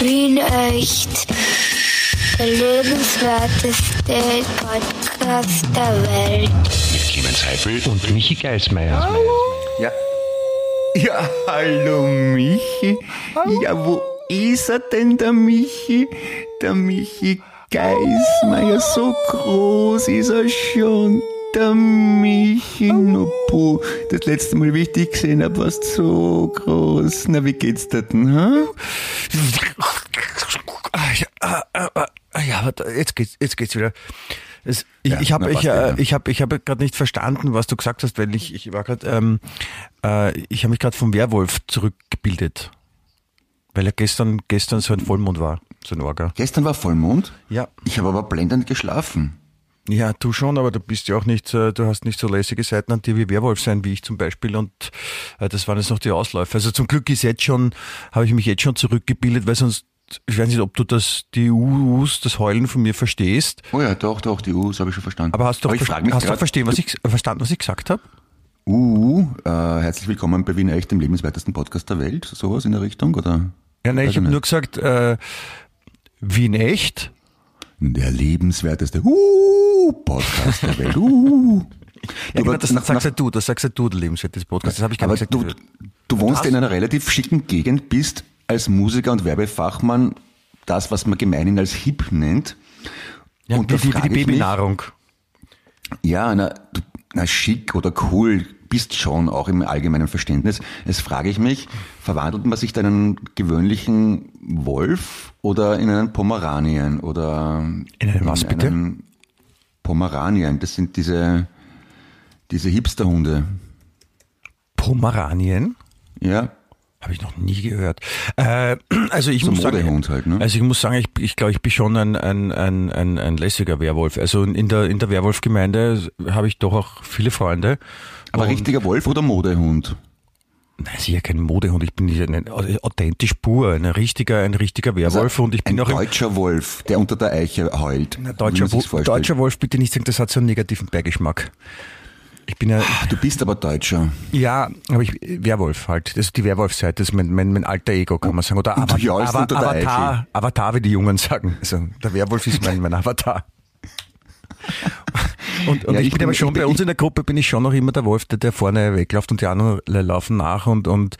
Wien echt. Der lebenswerteste Podcast der Welt. Mit Clemens Heifel Und Michi Geismeier. Ja. Ja, hallo Michi. Ja, wo ist er denn, der Michi? Der Michi Geismeier, so groß ist er schon. Der Michi, no puh. Das letzte Mal, wie ich dich gesehen habe, warst du so groß. Na, wie geht's dir denn, ha? Ah, ja, ah, ah, ah, aber jetzt geht's, jetzt geht's wieder. Es, ich Ja, ich habe ich, äh, ich hab, ich hab gerade nicht verstanden, was du gesagt hast, weil ich, ich war gerade, ähm, äh, ich habe mich gerade vom Werwolf zurückgebildet. Weil ja gestern, gestern so ein Vollmond war, so ein Orga. Gestern war Vollmond. Ja. Ich habe aber blendend geschlafen. Ja, du schon, aber du bist ja auch nicht, du hast nicht so lässige Seiten an dir wie Werwolf sein, wie ich zum Beispiel. Und äh, das waren jetzt noch die Ausläufe. Also zum Glück ist jetzt schon, habe ich mich jetzt schon zurückgebildet, weil sonst, ich weiß nicht, ob du das, die Uus, das Heulen von mir verstehst. Oh ja, doch, doch, die U's habe ich schon verstanden. Aber hast du frage mich hast du auch grad, verstehen, was ich, verstanden, was ich gesagt habe? Uh, äh, herzlich willkommen bei Wien Echt, dem lebenswertesten Podcast der Welt. Sowas in der Richtung, oder? Ja, nein, ich habe nur gesagt, äh, Wien echt. Der lebenswerteste uh, Podcast der Welt. Uh. Ja, genau, das nach- sagst nach- du, das sagst ja du, der lebenswert des Podcasts. Das habe ich gar nicht du, gesagt. du wohnst hast- in einer relativ schicken Gegend, bist als Musiker und Werbefachmann das, was man gemeinhin als hip nennt. ja, und die, die mich- Babynahrung. Ja, na, du, na schick oder cool bist schon auch im allgemeinen Verständnis. Jetzt frage ich mich, verwandelt man sich da in einen gewöhnlichen Wolf oder in einen Pomeranien oder In einen was, bitte? einen Pomeranien? Das sind diese diese Hipsterhunde. Pomeranien? Ja, Habe ich noch nie gehört. Äh, also ich So muss sagen, halt, ne? also ich muss sagen, ich, ich glaube, ich bin schon ein, ein, ein, ein, ein lässiger Werwolf. Also in der in der Werwolfgemeinde habe ich doch auch viele Freunde. aber Und- richtiger Wolf oder Modehund? Nein, sicher kein Modehund. Ich bin nicht ein, authentisch pur, ein richtiger, ein richtiger Werwolf und ich bin Also ein auch im, deutscher Wolf, der unter der Eiche heult. Na, wie deutscher, deutscher Wolf, bitte nicht sagen, das hat so einen negativen Beigeschmack. Ich bin ja, Du bist aber Deutscher. ja, aber ich, Werwolf halt. Das ist die Werwolf-Seite, das ist mein, mein, mein alter Ego, kann man sagen. Oder Ava- jaulst Ava- Avatar. Avatar, wie die Jungen sagen. Also, der Werwolf ist mein, mein Avatar. Und, und Ja, ich, ich bin aber schon, bei uns in der Gruppe bin ich schon noch immer der Wolf, der, der vorne wegläuft und die anderen laufen nach und, und,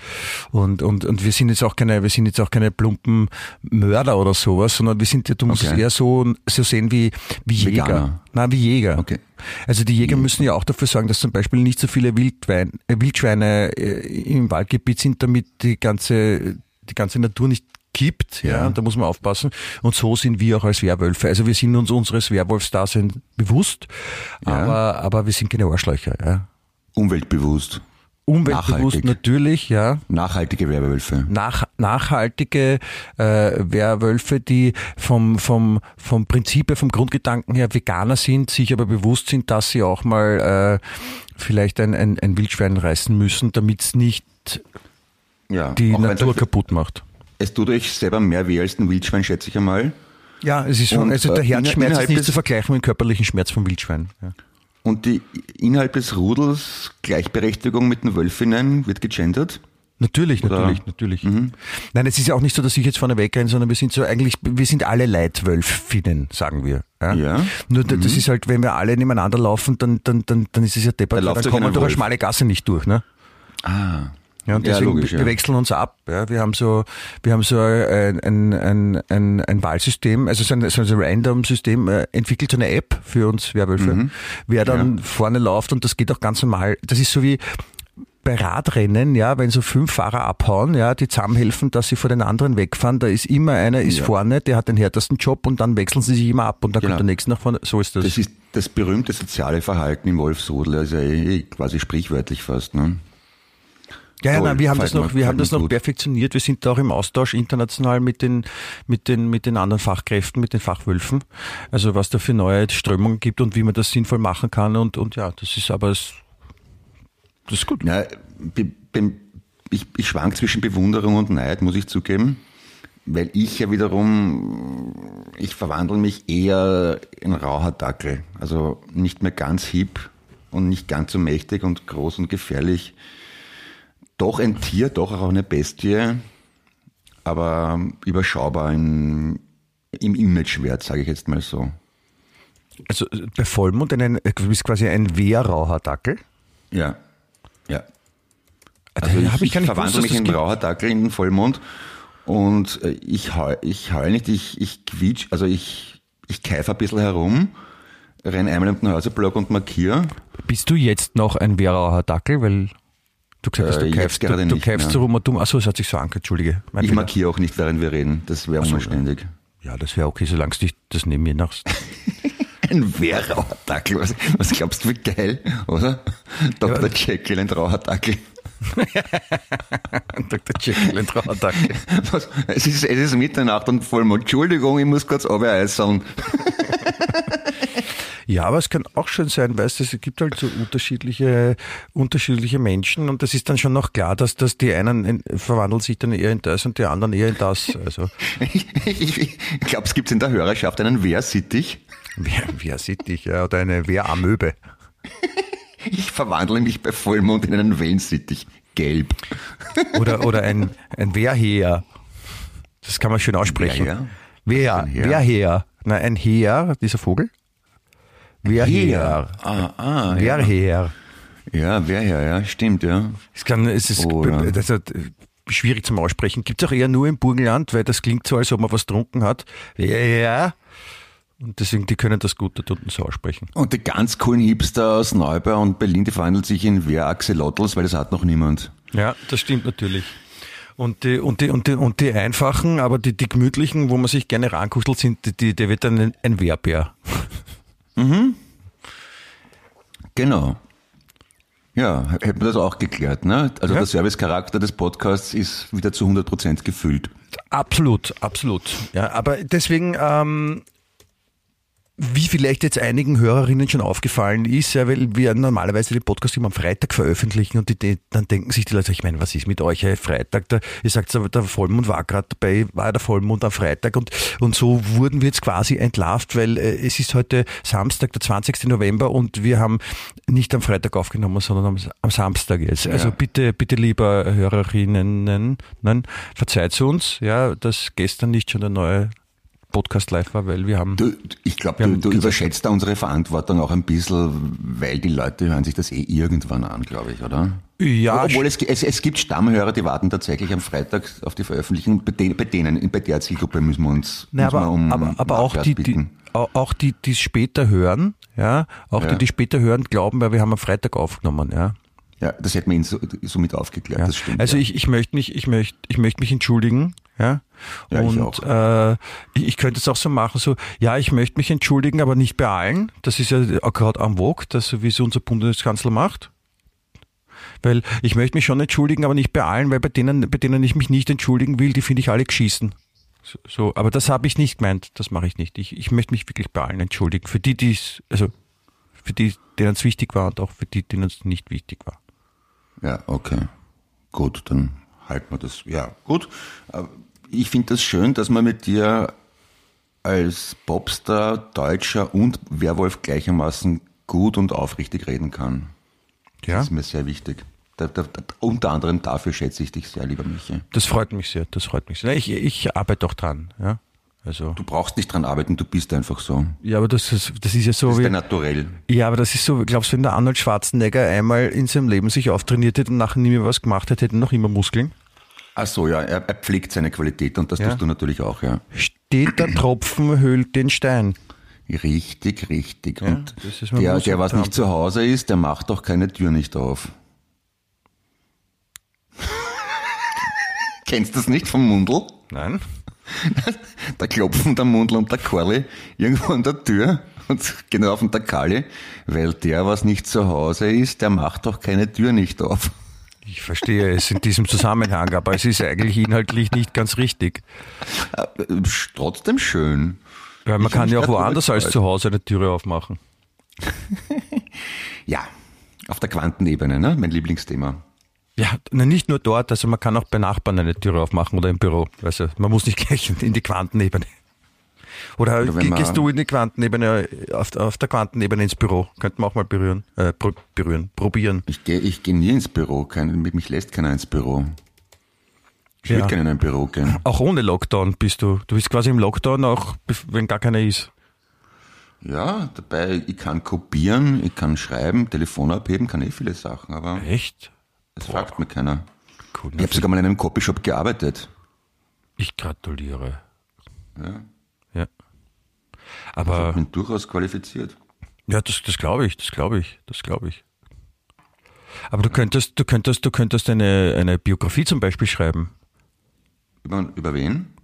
und, und, und wir sind jetzt auch keine, wir sind jetzt auch keine plumpen Mörder oder sowas, sondern wir sind, du musst Okay. eher so, so sehen wie, wie Jäger. Veganer. Nein, wie Jäger. Okay. Also die Jäger müssen ja auch dafür sorgen, dass zum Beispiel nicht so viele Wildwein, äh, Wildschweine äh, im Waldgebiet sind, damit die ganze, die ganze Natur nicht kippt. Ja. Ja. und da muss man aufpassen. Und so sind wir auch als Werwölfe. Also wir sind uns unseres Werwolfsdaseins bewusst, Ja. aber, aber wir sind keine Arschlöcher. Ja. Umweltbewusst. Umweltbewusst Nachhaltig. natürlich, ja. Nachhaltige Werwölfe. Nach, nachhaltige äh, Werwölfe, die vom, vom, vom Prinzip her, vom Grundgedanken her Veganer sind, sich aber bewusst sind, dass sie auch mal äh, vielleicht ein, ein, ein Wildschwein reißen müssen, damit es nicht Ja, die Natur kaputt macht. Es tut euch selber mehr weh als ein Wildschwein, schätze ich einmal. Ja, es ist schon, Und, also der äh, Herzschmerz innerhalb ist nicht des- zu vergleichen mit dem körperlichen Schmerz vom Wildschwein. Ja. Und die innerhalb des Rudels Gleichberechtigung mit den Wölfinnen wird gegendert. Natürlich, Oder- natürlich, natürlich. Nein, es ist ja auch nicht so, dass ich jetzt vorne wegrenne, sondern wir sind so eigentlich, wir sind alle Leitwölfinnen, sagen wir. Ja. Ja. Nur da- das ist halt, wenn wir alle nebeneinander laufen, dann, dann, dann, dann ist es ja deppert, Da dann kommen wir durch eine schmale Gasse nicht durch, ne? Ah. Ja, und Ja, deswegen, logisch, wir ja. wechseln uns ab. Ja. Wir haben so, wir haben so ein, ein, ein, ein, ein Wahlsystem, also so ein, so ein Random-System äh, entwickelt, so eine App für uns Werwölfe, Mhm. wer dann vorne läuft und das geht auch ganz normal. Das ist so wie bei Radrennen, ja, wenn so fünf Fahrer abhauen, ja, die zusammenhelfen, dass sie vor den anderen wegfahren, da ist immer einer ist Ja. vorne, der hat den härtesten Job und dann wechseln sie sich immer ab und dann Genau. kommt der nächste nach vorne. So ist das. Das ist das berühmte soziale Verhalten im Wolfsrudel, also eh quasi sprichwörtlich fast. Ne? Ja, ja, nein, wir haben das noch, wir haben das noch perfektioniert. Wir sind da auch im Austausch international mit den, mit den, mit den anderen Fachkräften, mit den Fachwölfen. Also was da für neue Strömungen gibt und wie man das sinnvoll machen kann und, und ja, das ist aber, das ist gut. Ja, ich, ich schwank zwischen Bewunderung und Neid, muss ich zugeben. Weil ich ja wiederum, ich verwandle mich eher in rauher Dackel. Also nicht mehr ganz hip und nicht ganz so mächtig und groß und gefährlich. Doch ein Tier, doch auch eine Bestie. aber überschaubar in, im Imagewert, sage ich jetzt mal so. Also äh, bei Vollmond einen, äh, du bist quasi ein wehrraucher Dackel. Ja, ja. Also Also ich, ich, nicht verwandle mich in das rauer Dackel in den Vollmond und äh, ich heul, ich heul nicht, ich, ich quietsch, also ich, ich keife ein bisschen herum, renn einmal um den Häuserblock und markiere. Bist du jetzt noch ein wehraucher Dackel? Weil du gesagt hast, Äh, du du, gerade du nicht keifst mehr. so rum und dumm. Achso, es hat sich so angehört, Entschuldige. Mein Ich Fehler. markiere auch nicht, während wir reden. Das wäre so, unanständig. Ja, das wäre okay, solange du dich das neben mir machst. Ein wehrauer Dackel, was, was glaubst du, wie geil, oder? Dr. Jekyll, ein rauer Dackel. Dr. Jekyll, ein raucher Dackel. Was? Es, ist, es ist Mitternacht und Vollmond. Entschuldigung, ich muss kurz abeiseln. Ja, aber es kann auch schön sein, weißt du, es gibt halt so unterschiedliche, unterschiedliche Menschen und das ist dann schon noch klar, dass, dass die einen in, verwandeln sich dann eher in das und die anderen eher in das. Also, Ich, ich, ich glaube, es gibt in der Hörerschaft einen Wehrsittich. wer, wer sieht dich, ja, oder eine Wehramöbe. Ich verwandle mich bei Vollmond in einen Wellensittich. Gelb. Oder, oder ein, ein Wehrheer. Das kann man schön aussprechen. Wehrheer? Wehr? Wehrheer. Nein, ein Heer, dieser Vogel. Wehrheer. Ah, ah, ja. Wehrheer. Ja, Wehrheer, ja, stimmt, ja. Es kann, es ist Oder- das ist schwierig zum Aussprechen. Gibt es auch eher nur im Burgenland, weil das klingt so, als ob man was getrunken hat. Ja. Und deswegen, die können das gut dort unten so aussprechen. Und die ganz coolen Hipster aus Neubau und Berlin, die verwandeln sich in Wehr-Axolotls, weil das hat noch niemand. Ja, das stimmt natürlich. Und die, und die, und die, und die einfachen, aber die, die gemütlichen, wo man sich gerne rankuschelt, sind, die- die, der wird dann ein, ein Wehrbär. Genau. Ja, hätten wir das auch geklärt, ne? Also Ja. der Servicecharakter des Podcasts ist wieder zu 100% gefüllt. Absolut, absolut. Ja, aber deswegen, ähm, wie vielleicht jetzt einigen Hörerinnen schon aufgefallen ist, ja, weil wir normalerweise den Podcast immer am Freitag veröffentlichen und die, dann denken sich die Leute, ich meine, was ist mit euch, hey, Freitag, da, ihr sagt, der Vollmond war gerade dabei, war der Vollmond am Freitag und, und so wurden wir jetzt quasi entlarvt, weil äh, es ist heute Samstag, der 20. November und wir haben nicht am Freitag aufgenommen, sondern am, am Samstag jetzt. Also Ja. bitte, bitte lieber Hörerinnen, nein, verzeiht uns, ja, dass gestern nicht schon der neue Podcast live war, weil wir haben Du, ich glaube, du, du überschätzt da unsere Verantwortung auch ein bisschen, weil die Leute hören sich das eh irgendwann an, glaube ich, oder? Ja, Obwohl es, es, es gibt Stammhörer, die warten tatsächlich am Freitag auf die Veröffentlichung. Bei denen, bei denen bei der Zielgruppe müssen wir uns, Na, müssen aber, um aber, aber auch die, die, bitten. au- auch die, die es später hören, ja, auch Ja. die, die später hören, glauben, weil wir haben am Freitag aufgenommen, ja. Ja, das hätten wir Ihnen so, somit aufgeklärt, ja. das stimmt. also ja. ich, ich möchte mich, ich möchte, ich möchte mich entschuldigen, ja. Ja, ich Und äh, ich, ich könnte es auch so machen, so, ja, ich möchte mich entschuldigen, aber nicht bei allen. Das ist ja auch gerade am Vogue, das wie es unser Bundeskanzler macht. Weil ich möchte mich schon entschuldigen, aber nicht bei allen, weil bei denen, bei denen ich mich nicht entschuldigen will, die finde ich alle geschissen. So, so, aber das habe ich nicht gemeint, das mache ich nicht. Ich, ich möchte mich wirklich bei allen entschuldigen. Für die, die es, also für die, denen es wichtig war und auch für die, denen es nicht wichtig war. Ja, okay. Gut, dann halten wir das. Ja, gut. Aber Ich finde das schön, dass man mit dir als Popstar, Deutscher und Werwolf gleichermaßen gut und aufrichtig reden kann. Ja, Das ist mir sehr wichtig. Da, da, da, unter anderem dafür schätze ich dich sehr, lieber Michi. das freut mich sehr, das freut mich sehr. Ich, ich arbeite auch dran, ja. Also, Du brauchst nicht dran arbeiten, du bist einfach so. ja, aber das ist, das ist ja so Das ist wie, dein Naturell. Ja, aber das ist so, glaubst du, wenn der Arnold Schwarzenegger einmal in seinem Leben sich auftrainiert hätte und nachher nie mehr was gemacht hätte, hätte er noch immer Muskeln? Ach so, ja, er, er pflegt seine Qualität und das Ja. tust du natürlich auch, ja. Steht der Tropfen, höhlt den Stein. Richtig, richtig. und ist, man der, der, was nicht zu Hause ist, der macht doch keine Tür nicht auf. Kennst du das nicht vom Mundl? Nein? Da klopfen der Mundl und der Korli irgendwo an der Tür und gehen auf den der Kali, weil der, was nicht zu Hause ist, der macht doch keine Tür nicht auf. Ich verstehe es in diesem Zusammenhang, aber es ist eigentlich inhaltlich nicht ganz richtig. Äh, Trotzdem schön. Weil man Ich kann ja auch woanders als zu Hause eine Türe aufmachen. Ja, auf der Quantenebene, ne? mein Lieblingsthema. Ja, nicht nur dort, also man kann auch bei Nachbarn eine Türe aufmachen oder im Büro. Also man muss nicht gleich in die Quantenebene. Oder, Oder gehst du in die Quantenebene, auf, auf der Quantenebene ins Büro? Könnten wir auch mal berühren, äh, berühren, probieren. Ich gehe ich geh nie ins Büro, kein, mich lässt keiner ins Büro. Ich würde Ja. gerne in ein Büro gehen. Auch ohne Lockdown bist du. Du bist quasi im Lockdown, auch wenn gar keiner ist. Ja, dabei, ich kann kopieren, ich kann schreiben, Telefon abheben, kann eh viele Sachen, aber Echt? es fragt mir keiner. Cool. Ich habe sogar mal in einem Copyshop gearbeitet. Ich gratuliere. Ja. Aber Bin durchaus qualifiziert. ja, das, das glaube ich, das glaube ich, das glaube ich. Aber du könntest, du könntest, du könntest eine, eine Biografie zum Beispiel schreiben. Über, über wen?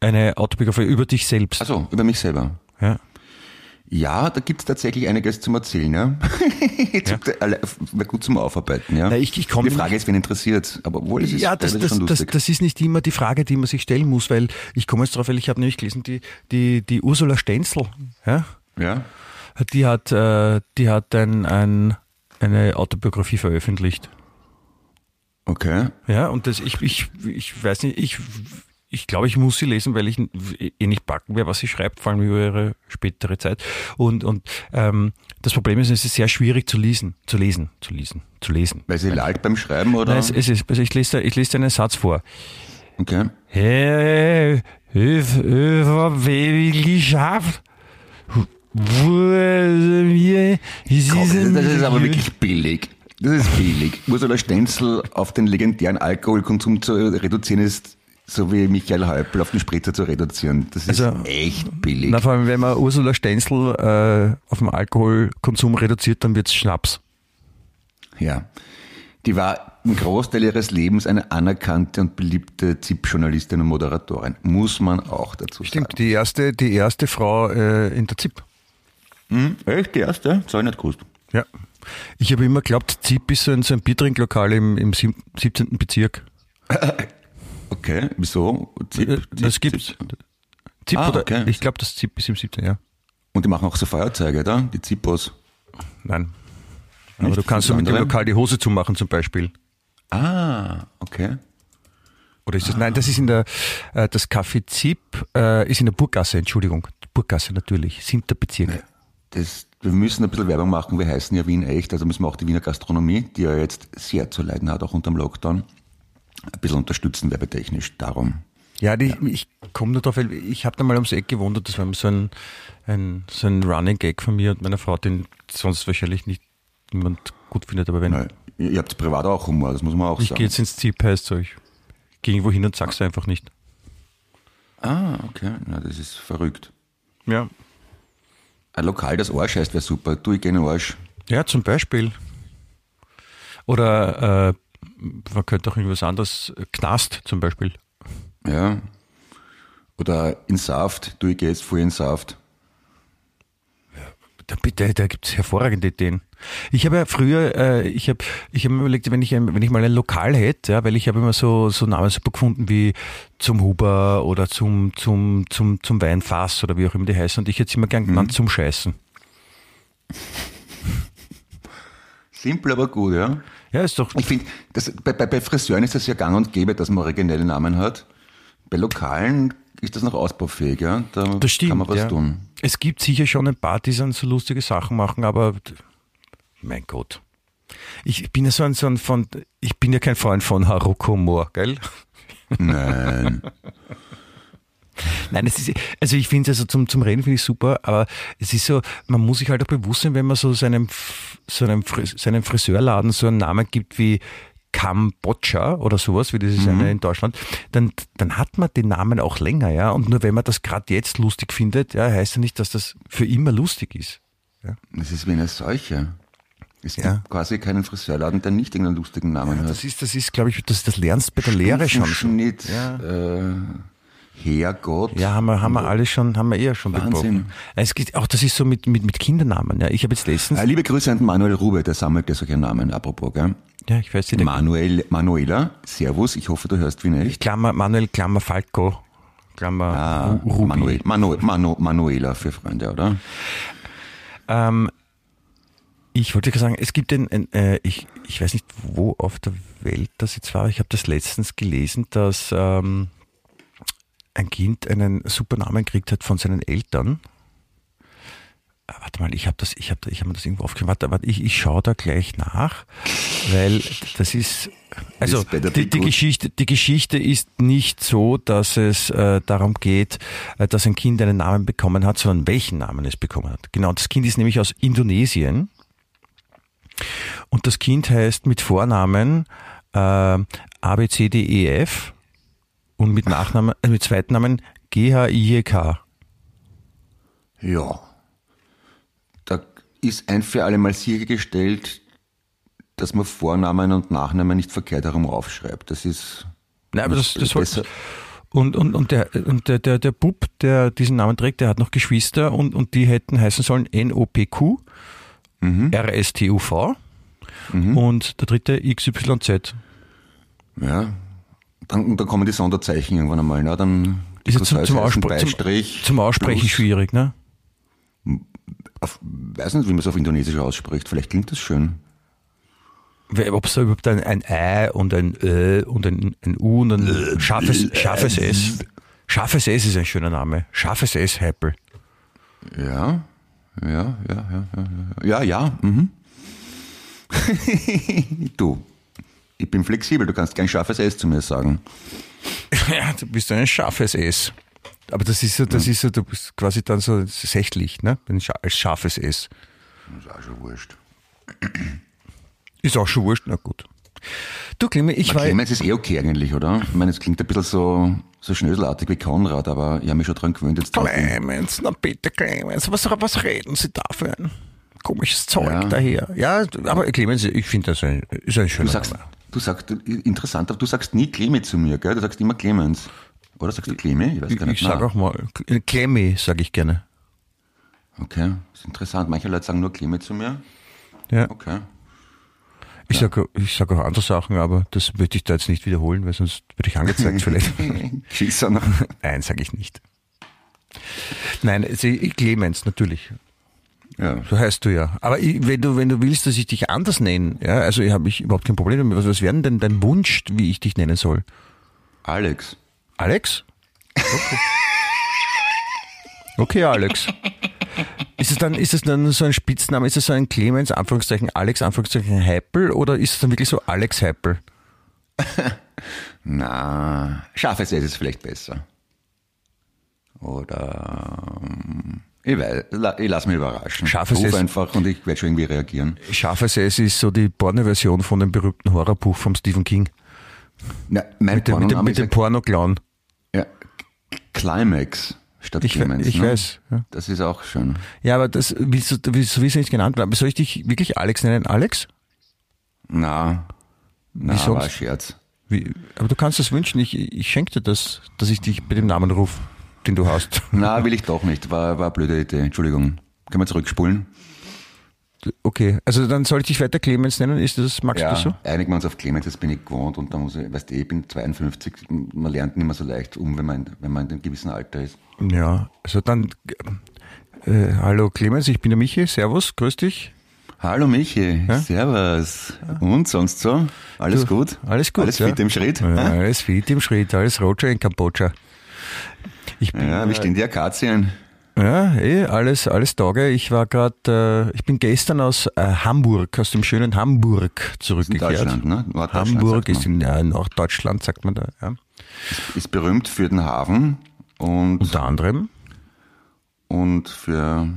Eine Autobiografie über dich selbst. Also über mich selber. Ja. Ja, da gibt's tatsächlich einiges zum Erzählen, ja. Wäre gut zum Aufarbeiten, ja. Na, ich- ich Die Frage ist, wen interessiert. Aber obwohl es ist Ja, das, das, das, das ist nicht immer die Frage, die man sich stellen muss, weil ich komme jetzt drauf, weil ich habe nämlich gelesen, die, die, die Ursula Stenzel, ja, ja. die hat, äh, die hat ein, ein, eine Autobiografie veröffentlicht. Okay. Ja, und das, ich, ich, ich weiß nicht, ich, ich glaube, ich muss sie lesen, weil ich eh nicht backen werde, was sie schreibt, vor allem über ihre spätere Zeit. Und, und ähm, das Problem ist, es ist sehr schwierig zu lesen, zu lesen, zu lesen, zu lesen. Weil sie lallt beim Schreiben, oder? Nein, es, es ist, also ich lese, ich lese dir einen Satz vor. okay. Hey, geschafft. Das ist aber wirklich billig. Das ist billig. Ursula Stenzel auf den legendären Alkoholkonsum zu reduzieren ist, so wie Michael Häupl auf den Spritzer zu reduzieren. Das ist Also, echt billig. Na, vor allem, wenn man Ursula Stenzel äh, auf den Alkoholkonsum reduziert, dann wird's Schnaps. Ja. Die war im Großteil ihres Lebens eine anerkannte und beliebte ZIP-Journalistin und Moderatorin. Muss man auch dazu sagen. Stimmt, die erste, die erste Frau äh, in der ZIP. Hm? Echt? Die erste? Das habe ich nicht gewusst. Ja. Ich habe immer geglaubt, ZIP ist so ein, so ein Biertrinklokal im, im sieb- 17. Bezirk. Okay, wieso? ZIP, Äh, ZIP, das gibt's. ZIP. ZIP Ah, oder? okay. Ich glaube, das ZIP ist im 17. Ja. Und die machen auch so Feuerzeuge, oder? Die Zippos. Nein. Aber Nicht? du kannst so mit dem? Lokal die Hose zumachen zum Beispiel. Ah, okay. Oder ist das? Nein, das ist in der, äh, das Café Zip äh, ist in der Burggasse, Entschuldigung. Burggasse natürlich, siebter Bezirk. Das, wir müssen ein bisschen Werbung machen. Wir heißen ja Wien echt, also müssen wir auch die Wiener Gastronomie, die ja jetzt sehr zu leiden hat, auch unter dem Lockdown, ein bisschen unterstützen, werbetechnisch. Darum. Ja, die, ich komme nur drauf, ich habe da mal ums Eck und das war so ein, ein, so ein Running Gag von mir und meiner Frau, den sonst wahrscheinlich nicht niemand gut findet, aber wenn Ja, ihr habt privat auch Humor, das muss man auch ich sagen. gehe jetzt ins Zip, heißt so, ich gehe irgendwo hin und sag's einfach nicht. Ah, okay. Na, das ist verrückt. Ja. Ein Lokal, das Arsch heißt, wäre super. Du, ich gehe in den Arsch. Ja, zum Beispiel. Oder äh, man könnte auch irgendwas anderes, äh, Knast zum Beispiel. Ja. Oder in Saft. Du, ich gehe jetzt voll in Saft. Da, bitte, da gibt's hervorragende Ideen. Ich habe ja früher, äh, ich habe ich hab mir überlegt, wenn ich, wenn ich mal ein Lokal hätte, ja, weil ich habe immer so, so Namen super gefunden wie zum Huber oder zum, zum, zum, zum Weinfass oder wie auch immer die heißen und ich hätte es immer gern genannt zum Scheißen. Simpel, aber gut, ja. Ja, ist doch, Ich finde, bei, bei, bei Friseuren ist das ja gang und gäbe, dass man originelle Namen hat. Bei Lokalen ist das noch ausbaufähig, ja. Da das stimmt. kann man was ja. tun. Es gibt sicher schon ein paar, die dann so lustige Sachen machen, aber mein Gott. Ich bin ja so ein, so ein von, ich bin ja kein Freund von Haruko-Humor, gell? Nein. Nein, es ist, also ich finde es also zum, zum Reden finde ich super, aber es ist so, man muss sich halt auch bewusst sein, wenn man so seinem, F- so einem, Fris- seinem Friseurladen so einen Namen gibt wie Kambodscha oder sowas, wie das ist eine in Deutschland, dann, dann hat man den Namen auch länger, ja. Und nur wenn man das gerade jetzt lustig findet, ja, heißt ja nicht, dass das für immer lustig ist. Das ist wie eine Seuche. Es Ja. gibt quasi keinen Friseurladen, der nicht irgendeinen lustigen Namen hat. Das ist, das ist, glaube ich, das, das lernst bei der Lehre schon. Schnitt, Ja. äh, Herrgott. Ja, haben wir, haben wir alle schon, haben wir eher schon Wahnsinn. Es geht, auch das ist so mit, mit, mit Kindernamen, ja. Ich habe jetzt letztens, Äh, liebe Grüße an Manuel Rube, der sammelt ja solche Namen, apropos, gell? ja, ich weiß nicht, Manuel, Manuela, Servus, ich hoffe, du hörst wie nicht. Klammer, Manuel, Klammer, Falco, Klammer, Ah, Ru- Ruby. Manuel, Manu, Manu, Manuela für Freunde, oder? Ähm, ich wollte sagen, es gibt ein, ein äh, ich, ich weiß nicht, wo auf der Welt das jetzt war. Ich habe das letztens gelesen, dass ähm, ein Kind einen super Namen gekriegt hat von seinen Eltern. Ah, Warte mal, ich habe das, ich habe, ich habe mir das irgendwo aufgeschrieben. Warte, warte ich, ich schaue da gleich nach, weil das ist, Also die, die. Geschichte, die Geschichte ist nicht so, dass es äh, darum geht, äh, dass ein Kind einen Namen bekommen hat, sondern welchen Namen es bekommen hat. Genau, das Kind ist nämlich aus Indonesien und das Kind heißt mit Vornamen äh, A, B, C, D, E, F und mit Nachnamen, äh, mit Zweitnamen G, H, I, E, K. Ja. Da ist ein für alle Mal sichergestellt, dass man Vornamen und Nachnamen nicht verkehrt herum aufschreibt. Das ist Nein, aber das, das besser. und, und, und, der, und der, der, der Bub, der diesen Namen trägt, der hat noch Geschwister und, und die hätten heißen sollen N-O-P-Q, R-S-T-U-V und der dritte XYZ. Ja. Dann, dann kommen die Sonderzeichen irgendwann einmal. Ne? Dann die Ist ja zum, zum, heißen Ausspre zum, Beistrich, zum Aussprechen Plus. schwierig, ne? Auf, weiß nicht, wie man es auf Indonesisch ausspricht. Vielleicht klingt das schön. Ob es da überhaupt ein, ein Ei und ein Ö und ein, ein U und ein scharfes, scharfes S. Scharfes S ist ein schöner Name. Scharfes S, Heppel. Ja, ja, ja, ja, ja, ja, ja, ja, mhm. du, ich bin flexibel, du kannst kein scharfes S zu mir sagen. Ja, du bist ein scharfes S. Aber das ist so, das ist so, du bist quasi dann so sächtlich, ne? Als scharfes S. Ist auch schon wurscht. Ist auch schon wurscht, na gut. Du, Clemens, ich war, Clemens ist eh okay eigentlich, oder? Ich meine, es klingt ein bisschen so, so schnöselartig wie Konrad, aber ich habe mich schon dran gewöhnt. Jetzt. Clemens, na bitte Clemens, was, was reden Sie da für ein komisches Zeug Ja. daher? Ja, aber Clemens, ich finde das ein, ist ein schöner Du sagst, Name. Du sagst, interessant, aber du sagst nie Clemi zu mir, gell? Du sagst immer Clemens. Oder sagst du Clemi? Ich weiß gar nicht. ich sage Na, auch mal, Clemmy sage ich gerne. Okay, ist interessant. Manche Leute sagen nur Clemi zu mir. Ja. Okay. Ich sage ich sag auch andere Sachen, aber das würde ich da jetzt nicht wiederholen, weil sonst würde ich angezeigt vielleicht. Nein, sage ich nicht. Nein, Clemens, natürlich. Ja. So heißt du ja. Aber ich, wenn du, wenn du willst, dass ich dich anders nenne, ja, also ich habe ich überhaupt kein Problem damit. Was, was wäre denn dein Wunsch, wie ich dich nennen soll? Alex. Alex? Okay, okay Alex. Ist es dann, ist es dann so ein Spitzname, ist es so ein Clemens, Anführungszeichen Alex, Anführungszeichen Heipel oder ist es dann wirklich so Alex Heipel? Na, scharfes S ist vielleicht besser. Oder, ähm, ich weiß, ich lass mich überraschen. Scharfes Ruf einfach und ich werde schon irgendwie reagieren. Scharfes S ist so die Porno-Version von dem berühmten Horrorbuch vom Stephen King. Na, mein Mit dem, mit dem, mit dem Porno-Clown. ja, Climax statt Ich, Clemens. ich ne? weiß. Ja. Das ist auch schön. ja, aber das willst du, willst, willst du nicht genannt werden. Soll ich dich wirklich Alex nennen? Alex? Na, na, Wie war sonst? ein Scherz. Wie, aber du kannst das wünschen. Ich, ich schenke dir das, dass ich dich bei dem Namen rufe, den du hast. Na, will ich doch nicht. War, war eine blöde Idee. Entschuldigung. Können wir zurückspulen? Okay, also dann soll ich dich weiter Clemens nennen. Ist das, magst du das so? einigen wir uns auf Clemens, das bin ich gewohnt und da muss ich, weißt du, ich bin 52, man lernt nicht mehr so leicht um, wenn man, wenn man in einem gewissen Alter ist. Ja, also dann, äh, hallo Clemens, ich bin der Michi, servus, grüß dich. Hallo Michi, servus. Und sonst so? Alles Du, gut? Alles gut. Alles ja. fit im Schritt? Ja, Ja, alles fit im Schritt, alles Roger in Kambodscha. Ich bin, ja wie stehen die Akazien? Ja, eh, alles, alles Tage. Ich war gerade, äh, ich bin gestern aus äh, Hamburg, aus dem schönen Hamburg zurückgekehrt. Deutschland, ne? Norddeutschland, Hamburg ist in äh, Norddeutschland, sagt man da. Ja. ist berühmt für den Hafen und, Unter anderem, und für,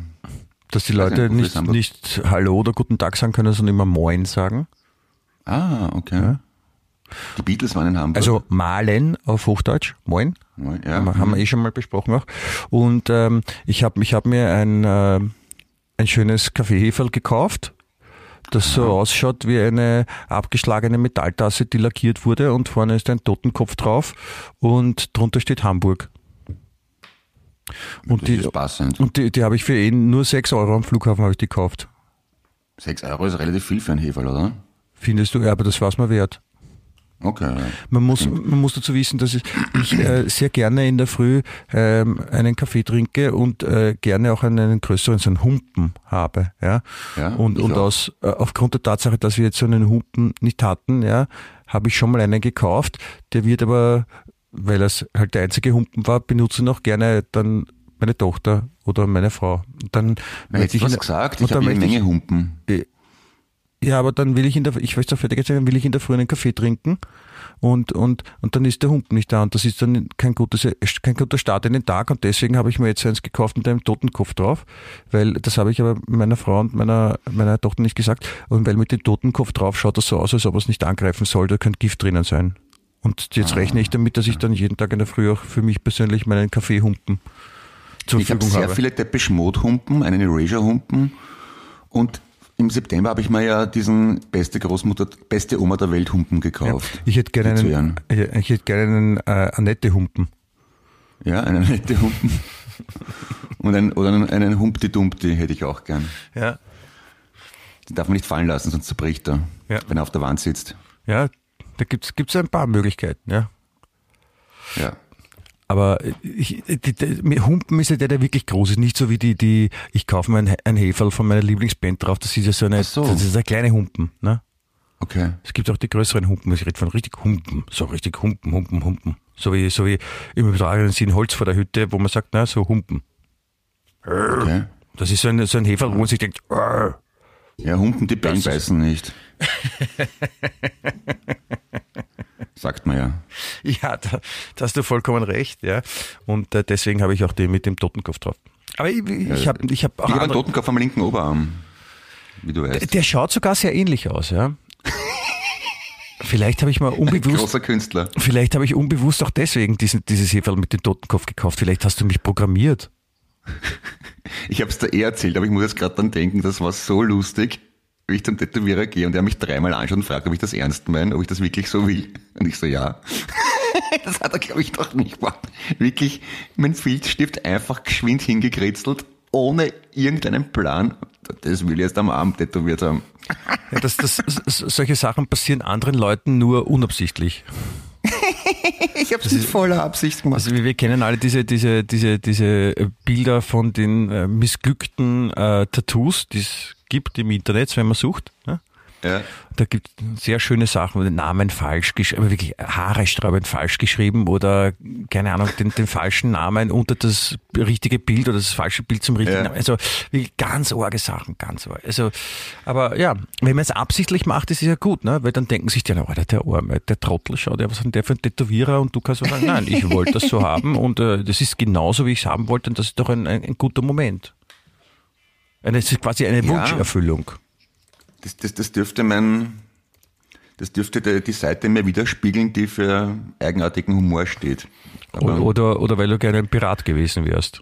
dass die Leute nicht, ist nicht, Hallo oder Guten Tag sagen können, sondern immer Moin sagen. ah, okay. Die Beatles waren in Hamburg. Also Malen auf Hochdeutsch, Moin. Ja, haben, wir- eh schon mal besprochen auch. Und ähm, ich habe ich hab mir ein, äh, ein schönes Kaffeeheferl gekauft, das so ausschaut wie eine abgeschlagene Metalltasse, die lackiert wurde und vorne ist ein Totenkopf drauf und drunter steht Hamburg. Und das die, ist passend. und die, die habe ich für eh nur 6 Euro am Flughafen habe ich die gekauft. Sechs Euro ist relativ viel für einen Heferl, oder? Findest du? Ja, aber das war's mir wert. Okay. Man muss, man muss dazu wissen, dass ich, ich äh, sehr gerne in der Früh ähm, einen Kaffee trinke und äh, gerne auch einen, einen größeren, so einen Humpen habe. Ja? Ja, und ich und auch. aus, äh, aufgrund der Tatsache, dass wir jetzt so einen Humpen nicht hatten, ja, habe ich schon mal einen gekauft. Der wird aber, weil es halt der einzige Humpen war, benutzen auch gerne dann meine Tochter oder meine Frau. Und dann Na, jetzt was ihn- gesagt, ich habe eine Menge Humpen. Ja, aber dann will ich in der, ich weiß doch fertig dann will ich in der Früh einen Kaffee trinken und, und, und dann ist der Humpen nicht da und das ist dann kein, gutes, kein guter Start in den Tag und deswegen habe ich mir jetzt eins gekauft mit einem Totenkopf drauf, weil das habe ich aber meiner Frau und meiner, meiner Tochter nicht gesagt und weil mit dem Totenkopf drauf schaut das so aus, als ob es nicht angreifen soll, da könnte Gift drinnen sein. Und jetzt rechne ich damit, dass ich dann jeden Tag in der Früh auch für mich persönlich meinen Kaffeehumpen zur Ich habe Verfügung sehr habe. viele Depeche Mode Humpen, einen Erasure Humpen und im September habe ich mir ja diesen beste Großmutter, beste Oma der Welt Humpen gekauft. Ich hätte gerne einen, ich hätte gerne einen äh, Annette-Humpen. Ja, einen nette Humpen. Und ein, oder einen, einen Humpty-Dumpty hätte ich auch gern. Ja. Den darf man nicht fallen lassen, sonst zerbricht er, Ja. wenn er auf der Wand sitzt. Ja, da gibt's gibt's ein paar Möglichkeiten, ja. Ja. Aber ich, die, die, Humpen ist ja der, der wirklich groß ist. Nicht so wie die, die ich kaufe mir ein, ein Heferl von meiner Lieblingsband drauf. Das ist ja so eine, so. das ist ein kleine Humpen. Ne? Okay. Es gibt auch die größeren Humpen. Ich rede von richtig Humpen. So richtig Humpen, Humpen, Humpen. So wie, so wie im übertragenen Sinn Holz vor der Hütte, wo man sagt, na, so Humpen. okay. Das ist so ein, so ein Heferl, wo man sich denkt, "Arr." Ja, Humpen, die ist- beißen nicht. Sagt man ja. ja, da, da hast du vollkommen recht, ja. Und äh, deswegen habe ich auch den mit dem Totenkopf drauf. Aber ich, ich habe ich hab auch Ich habe einen Totenkopf am linken Oberarm. Wie du weißt. Der schaut sogar sehr ähnlich aus, ja. Vielleicht habe ich mal unbewusst, Großer Künstler. vielleicht habe ich unbewusst auch deswegen diesen, dieses Heferl mit dem Totenkopf gekauft. Vielleicht hast du mich programmiert. Ich habe es dir eh erzählt, aber ich muss jetzt gerade dran denken, das war so lustig, wie ich zum Tätowierer gehe und er mich dreimal anschaut und fragt, ob ich das ernst meine, ob ich das wirklich so will. Und ich so, ja. Das hat er, glaube ich, doch nicht gemacht. Wirklich mein Filzstift einfach geschwind hingekritzelt, ohne irgendeinen Plan. Das will ich erst am Abend tätowiert haben. Ja, das, das, solche Sachen passieren anderen Leuten nur unabsichtlich. Ich habe es in voller Absicht gemacht. Also wir, wir kennen alle diese, diese, diese, diese Bilder von den äh, missglückten äh, Tattoos, die es gibt im Internet, wenn man sucht. Ja? Ja. Da gibt es sehr schöne Sachen, den Namen falsch geschrieben, aber wirklich haaresträubend falsch geschrieben oder, keine Ahnung, den, den falschen Namen unter das richtige Bild oder das falsche Bild zum richtigen Ja. Namen. Also wirklich ganz arge Sachen, ganz arg. Also, aber ja, wenn man es absichtlich macht, ist es ja gut, ne? weil dann denken sich die, oh, der, Arme, der Trottel, schaut ja, was denn der für ein Tätowierer und du kannst so sagen, nein, ich wollte das so haben und äh, das ist genauso, wie ich es haben wollte und das ist doch ein, ein, ein guter Moment. Es ist quasi eine Ja. Wunscherfüllung. Das, das, das dürfte mein, das dürfte die, Seite mir widerspiegeln, die für eigenartigen Humor steht. Oder, oder, oder weil du gerne ein Pirat gewesen wärst.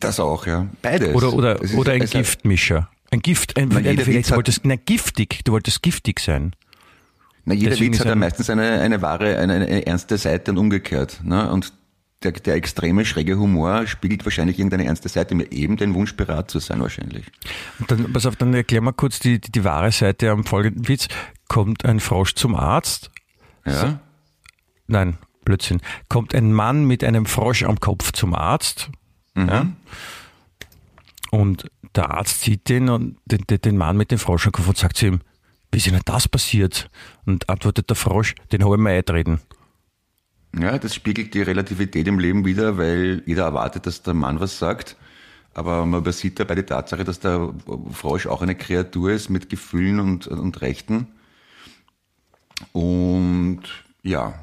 das auch, ja. Beides. Oder, oder, Das ist- oder ein Giftmischer. Ein Gift, ein, ein, Witz hat- wolltest, na, giftig, du wolltest giftig sein. Na, jeder Deswegen Witz hat ja meistens eine, eine wahre, eine, eine ernste Seite und umgekehrt. Ne? Und der, der extreme, schräge Humor spiegelt wahrscheinlich irgendeine ernste Seite mir eben den Wunsch, Pirat zu sein wahrscheinlich. Und dann, pass auf, dann erklär mal kurz die, die, die wahre Seite am folgenden Witz. Kommt ein Frosch zum Arzt? Ja? Nein, Blödsinn. Kommt ein Mann mit einem Frosch am Kopf zum Arzt? Ja? Und der Arzt sieht den und den, den, den Mann mit dem Frosch am Kopf und sagt zu ihm, wie ist denn das passiert? Und antwortet der Frosch, den habe ich mir eintreten. Ja, das spiegelt die Relativität im Leben wieder, weil jeder erwartet, dass der Mann was sagt. Aber man übersieht dabei die Tatsache, dass der Frosch auch eine Kreatur ist mit Gefühlen und, und Rechten. Und ja,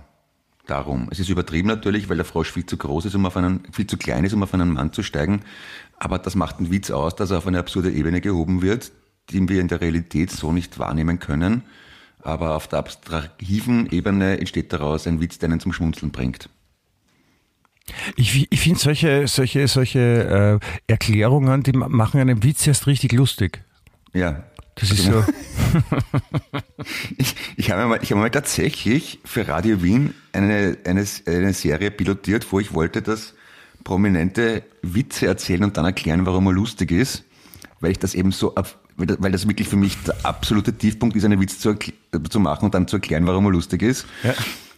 darum. Es ist übertrieben natürlich, weil der Frosch viel zu groß ist, um auf einen, viel zu klein ist, um auf einen Mann zu steigen. Aber das macht einen Witz aus, dass er auf eine absurde Ebene gehoben wird, die wir in der Realität so nicht wahrnehmen können. Aber auf der abstraktiven Ebene entsteht daraus ein Witz, der einen zum Schmunzeln bringt. Ich, ich finde solche, solche, solche äh, Erklärungen, die ma- machen einen Witz erst richtig lustig. Ja. Das ist so. Ich, ich habe mal, ich habe mal tatsächlich für Radio Wien eine, eine, eine Serie pilotiert, wo ich wollte, dass Prominente Witze erzählen und dann erklären, warum er lustig ist, weil ich das eben so, weil das- weil das wirklich für mich der absolute Tiefpunkt ist, einen Witz zu, äh, zu machen und dann zu erklären, warum er lustig ist. Ja.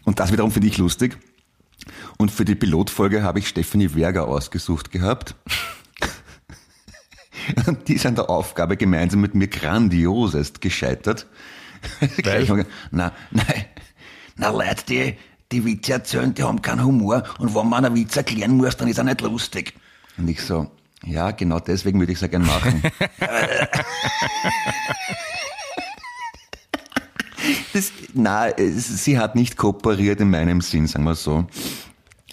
Und das wiederum finde ich lustig. Und für die Pilotfolge habe ich Stephanie Werger ausgesucht gehabt. Und die ist an der Aufgabe gemeinsam mit mir grandiosest gescheitert. Mal, na, nein, na Leute, die, die Witze erzählen, die haben keinen Humor und wenn man einen Witz erklären muss, dann ist er nicht lustig. Und ich so, ja, genau deswegen würde ich es ja gern machen. Das, na, es- sie hat nicht kooperiert in meinem Sinn, sagen wir so.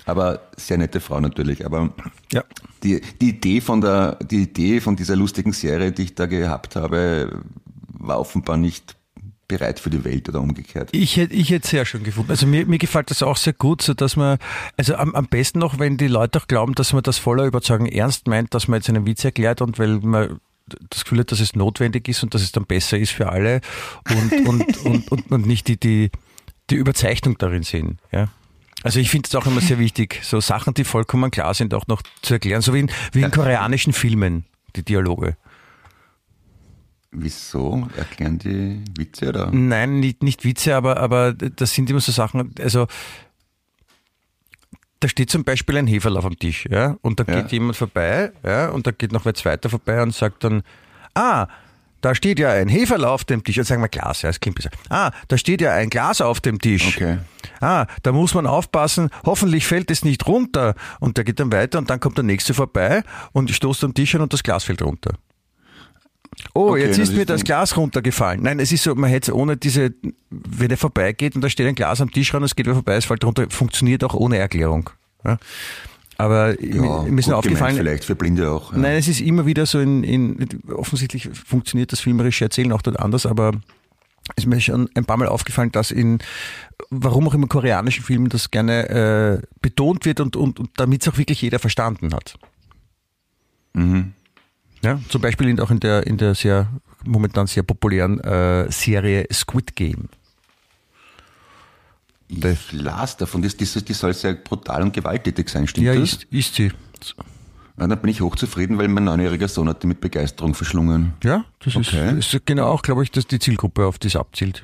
Aber sehr nette Frau natürlich. Aber Ja. die, die Idee von der, die Idee von dieser lustigen Serie, die ich da gehabt habe, war offenbar nicht bereit für die Welt oder umgekehrt. Ich hätte ich hätte sehr schön gefunden. Also mir, mir gefällt das auch sehr gut, so dass man, also am, am besten noch, wenn die Leute auch glauben, dass man das voller Überzeugung ernst meint, dass man jetzt einen Witz erklärt und weil man das Gefühl hat, dass es notwendig ist und dass es dann besser ist für alle und, und, und, und, und nicht die, die, die Überzeichnung darin sehen. Ja? Also ich finde es auch immer sehr wichtig, so Sachen, die vollkommen klar sind, auch noch zu erklären, so wie in, wie in koreanischen Filmen, die Dialoge. Wieso? Erklären die Witze oder? Nein, nicht, nicht Witze, aber, aber das sind immer so Sachen, also da steht zum Beispiel ein Heferl auf dem Tisch, ja, und da Ja. geht jemand vorbei, ja, und da geht noch wer zweiter vorbei und sagt dann, ah, da steht ja ein Heferl auf dem Tisch, und sagen wir Glas, ja, das klingt besser. Ah, da steht ja ein Glas auf dem Tisch. Okay. Ah, da muss man aufpassen, hoffentlich fällt es nicht runter. Und der geht dann weiter und dann kommt der nächste vorbei und stoßt am Tisch an und das Glas fällt runter. Oh, Okay, jetzt ist mir ist das Glas runtergefallen. Nein, es ist so, man hätte es ohne diese, wenn er vorbeigeht und da steht ein Glas am Tisch ran, es geht wieder vorbei, es fällt runter, funktioniert auch ohne Erklärung. Ja? Aber Ja, mir ist aufgefallen, vielleicht für Blinde auch. Ja. Nein, es ist immer wieder so in, in offensichtlich funktioniert das filmerische Erzählen auch dort anders, aber es ist mir schon ein paar Mal aufgefallen, dass in warum auch immer koreanischen Filmen das gerne äh, betont wird und, und, und damit es auch wirklich jeder verstanden hat. Mhm. Ja, zum Beispiel in, auch in der in der sehr momentan sehr populären äh, Serie Squid Game. Ich las davon, das, das, die soll sehr brutal und gewalttätig sein, stimmt Ja, das? ist, ist sie. Ja, dann bin ich hochzufrieden, weil mein neunjähriger Sohn hat die mit Begeisterung verschlungen. Ja, das Okay. ist, ist genau auch, glaube ich, dass die Zielgruppe auf das abzielt.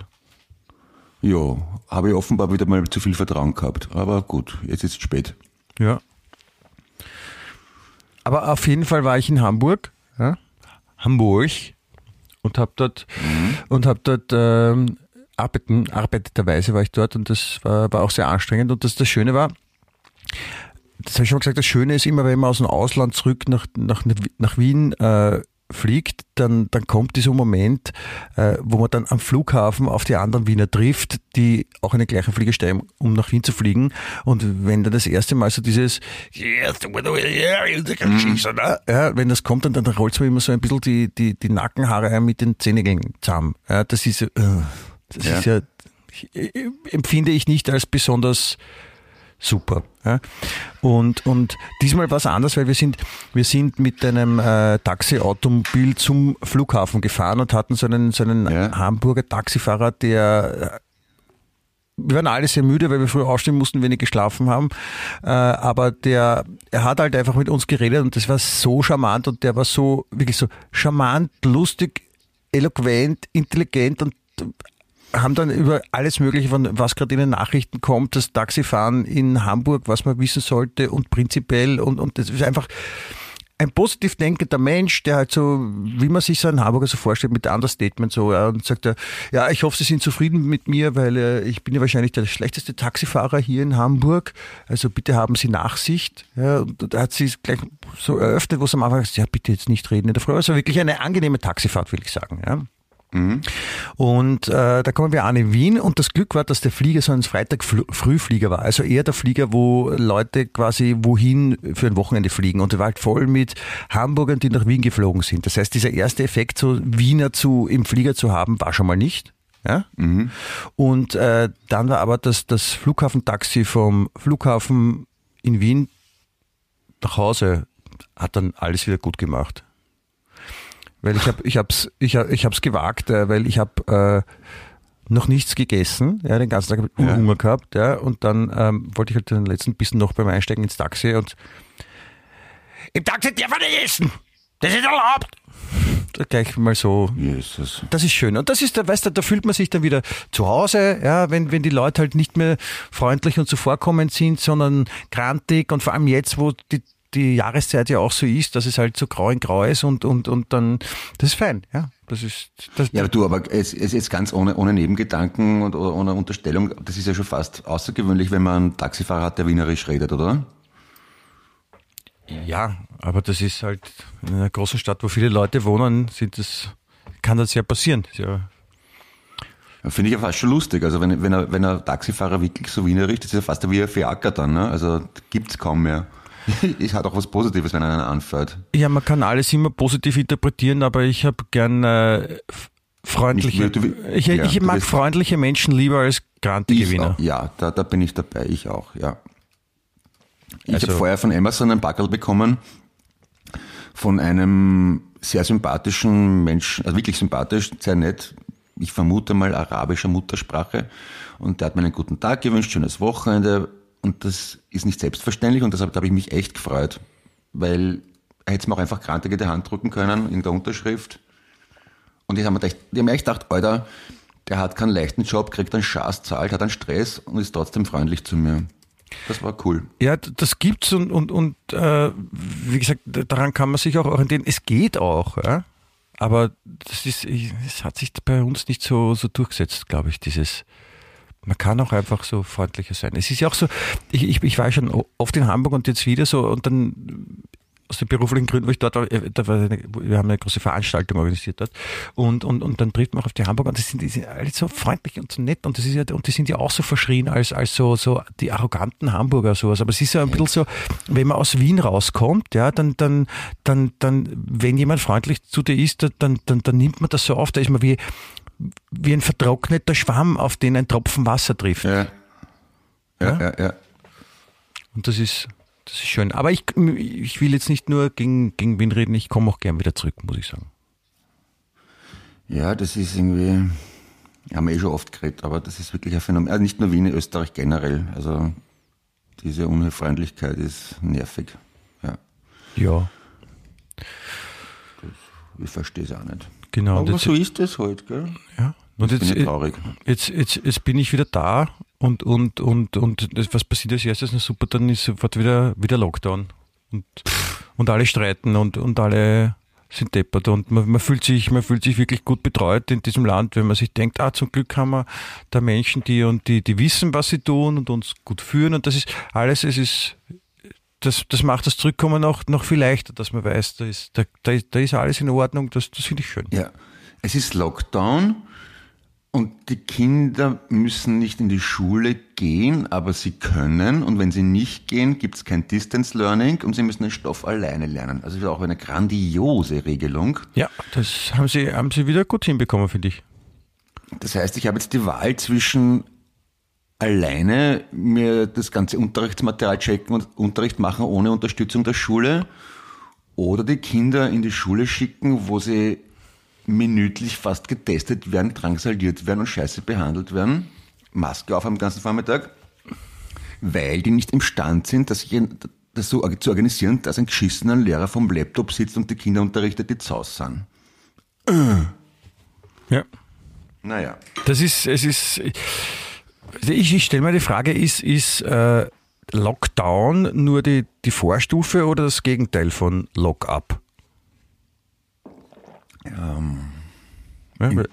Ja, habe ich offenbar wieder mal zu viel Vertrauen gehabt. Aber gut, jetzt ist es spät. Ja. Aber auf jeden Fall war ich in Hamburg, ja? Hamburg, und habe dort und habe dort ähm, arbeiten, arbeiteterweise war ich dort und das war, war auch sehr anstrengend. Und das das Schöne war, das habe ich schon mal gesagt, das Schöne ist immer, wenn man aus dem Ausland zurück nach, nach, nach Wien äh, fliegt, dann, dann kommt dieser Moment, äh, wo man dann am Flughafen auf die anderen Wiener trifft, die auch in den gleichen Flieger steigen, um nach Wien zu fliegen. Und wenn dann das erste Mal so dieses yes, ja, wenn das kommt, dann, dann rollt man immer so ein bisschen die, die, die Nackenhaare ein mit den Zähnigeln zusammen. Ja, das ist, äh, das Ja. ist ja, empfinde ich nicht als besonders super. Ja. Und, und diesmal war es anders, weil wir sind, wir sind mit einem äh, Taxiautomobil zum Flughafen gefahren und hatten so einen, so einen Ja. Hamburger Taxifahrer, der äh, wir waren alle sehr müde, weil wir früh aufstehen mussten, wenig geschlafen haben. Äh, aber der, er hat halt einfach mit uns geredet und das war so charmant und der war so, wirklich so charmant, lustig, eloquent, intelligent und haben dann über alles Mögliche, von was gerade in den Nachrichten kommt, das Taxifahren in Hamburg, was man wissen sollte und prinzipiell und, und das ist einfach ein positiv denkender Mensch, der halt so, wie man sich so einen Hamburger so vorstellt, mit Understatement so, ja, und sagt ja, ich hoffe, Sie sind zufrieden mit mir, weil äh, ich bin ja wahrscheinlich der schlechteste Taxifahrer hier in Hamburg, also bitte haben Sie Nachsicht. Ja, und da hat sie es gleich so eröffnet, wo es am Anfang gesagt ja, bitte jetzt nicht reden in der Früh. Also wirklich eine angenehme Taxifahrt, will ich sagen. Ja. Und äh, da kommen wir an in Wien und das Glück war, dass der Flieger so ein Freitag-Frühflieger war. Also eher der Flieger, wo Leute quasi wohin für ein Wochenende fliegen. Und der war halt voll mit Hamburgern, die nach Wien geflogen sind. Das heißt, dieser erste Effekt, so Wiener zu, im Flieger zu haben, war schon mal nicht. Ja? Und äh, dann war aber das, das Flughafentaxi vom Flughafen in Wien nach Hause hat dann alles wieder gut gemacht. Weil ich habe ich hab's, ich, hab- ich hab's gewagt, äh, weil ich habe äh, noch nichts gegessen, ja, den ganzen Tag hab ich Ja. Hunger gehabt, ja, und dann ähm, wollte ich halt den letzten Bissen noch beim Einsteigen ins Taxi und im Taxi darf man nicht essen! Das ist erlaubt! Da gleich mal so Jesus. das ist schön. Und das ist, da, weißt du, da fühlt man sich dann wieder zu Hause, ja, wenn, wenn die Leute halt nicht mehr freundlich und zuvorkommend sind, sondern grantig und vor allem jetzt, wo die, die Jahreszeit ja auch so ist, dass es halt so grau in grau ist und, und, und dann, das ist fein, ja. Das ist, das, Ja, aber du, aber es, es ist ganz ohne, ohne Nebengedanken und ohne Unterstellung, das ist ja schon fast außergewöhnlich, wenn man einen Taxifahrer hat, der wienerisch redet, oder? ja, aber das ist halt in einer großen Stadt, wo viele Leute wohnen, sind das, kann das ja passieren. Ja, Finde ich ja fast schon lustig. Also wenn, wenn, er, wenn ein Taxifahrer wirklich so wienerisch, das ist ja fast wie ein Fiaker dann. Ne? Also gibt's kaum mehr. es hat auch was Positives, wenn einer anfährt. Ja, man kann alles immer positiv interpretieren, aber ich habe gern äh, freundliche. Nicht, du- ich ja, ich mag freundliche Menschen lieber als grantige Ich Gewinner. auch, ja, da, da bin ich dabei, ich auch, ja. Ich Also- habe vorher von Amazon ein Packel bekommen von einem sehr sympathischen Menschen, also wirklich sympathisch, sehr nett, ich vermute mal arabischer Muttersprache. Und der hat mir einen guten Tag gewünscht, schönes Wochenende. Und das ist nicht selbstverständlich und deshalb habe ich mich echt gefreut, weil er hätte es mir auch einfach grantig in die Hand drücken können in der Unterschrift. Und ich habe mir, echt- ich hab mir echt gedacht, Alter, der hat keinen leichten Job, kriegt einen Schaß, zahlt, hat einen Stress und ist trotzdem freundlich zu mir. Das war cool. Ja, das gibt's und, und, und äh, wie gesagt, daran kann man sich auch orientieren. Es geht auch, ja? aber das ist, es hat sich bei uns nicht so, so durchgesetzt, glaube ich, dieses. Man kann auch einfach so freundlicher sein. Es ist ja auch so, ich, ich, ich war schon oft in Hamburg und jetzt wieder so und dann aus den beruflichen Gründen, wo ich dort war, äh, da war eine, wir haben eine große Veranstaltung organisiert dort und, und, und dann trifft man auch auf die Hamburger und die sind, die sind alle so freundlich und so nett und das ist ja, und die sind ja auch so verschrien als, als so, so die arroganten Hamburger sowas. Aber es ist ja ein bisschen so, wenn man aus Wien rauskommt, ja, dann, dann, dann, dann, wenn jemand freundlich zu dir ist, dann, dann, dann nimmt man das so auf, da ist man wie, wie ein vertrockneter Schwamm, auf den ein Tropfen Wasser trifft. Ja. Ja, ja, ja. Und das ist, das ist schön. Aber ich, ich will jetzt nicht nur gegen, gegen Wien reden, ich komme auch gern wieder zurück, muss ich sagen. Ja, das ist irgendwie, haben wir eh schon oft geredet, aber das ist wirklich ein Phänomen. Also nicht nur Wien, Österreich generell. Also diese Unfreundlichkeit ist nervig. Ja, Ja, ich verstehe es auch nicht. Genau. Und Aber jetzt, so ist es halt, gell? ja. und Ich bin jetzt, ja traurig. jetzt, jetzt, jetzt bin ich wieder da und, und, und, und das, was passiert als erstes? Na super, dann ist sofort wieder, wieder Lockdown. Und, und alle streiten und, und alle sind deppert und man, man fühlt sich, man fühlt sich wirklich gut betreut in diesem Land, wenn man sich denkt, ah, zum Glück haben wir da Menschen, die und die, die wissen, was sie tun und uns gut führen und das ist alles, es ist, das, das macht das Zurückkommen noch, noch viel leichter, dass man weiß, da ist, da, da, ist- da ist alles in Ordnung, das, das finde ich schön. Ja, es ist Lockdown und die Kinder müssen nicht in die Schule gehen, aber sie können. Und wenn sie nicht gehen, gibt es kein Distance Learning und sie müssen den Stoff alleine lernen. Also ist auch eine grandiose Regelung. Ja, das haben sie, haben sie wieder gut hinbekommen, finde ich. Das heißt, ich habe jetzt die Wahl zwischen alleine mir das ganze Unterrichtsmaterial checken und Unterricht machen ohne Unterstützung der Schule oder die Kinder in die Schule schicken, wo sie minütlich fast getestet werden, drangsaliert werden und scheiße behandelt werden. Maske auf am ganzen Vormittag, weil die nicht imstand sind, das, das so zu organisieren, dass ein geschissener Lehrer vom Laptop sitzt und die Kinder unterrichtet, die zaus sind. Ja. Naja. Das ist, es ist, ich, ich stelle mir die Frage, ist, ist äh, Lockdown nur die, die Vorstufe oder das Gegenteil von Lock-up? ja, weil-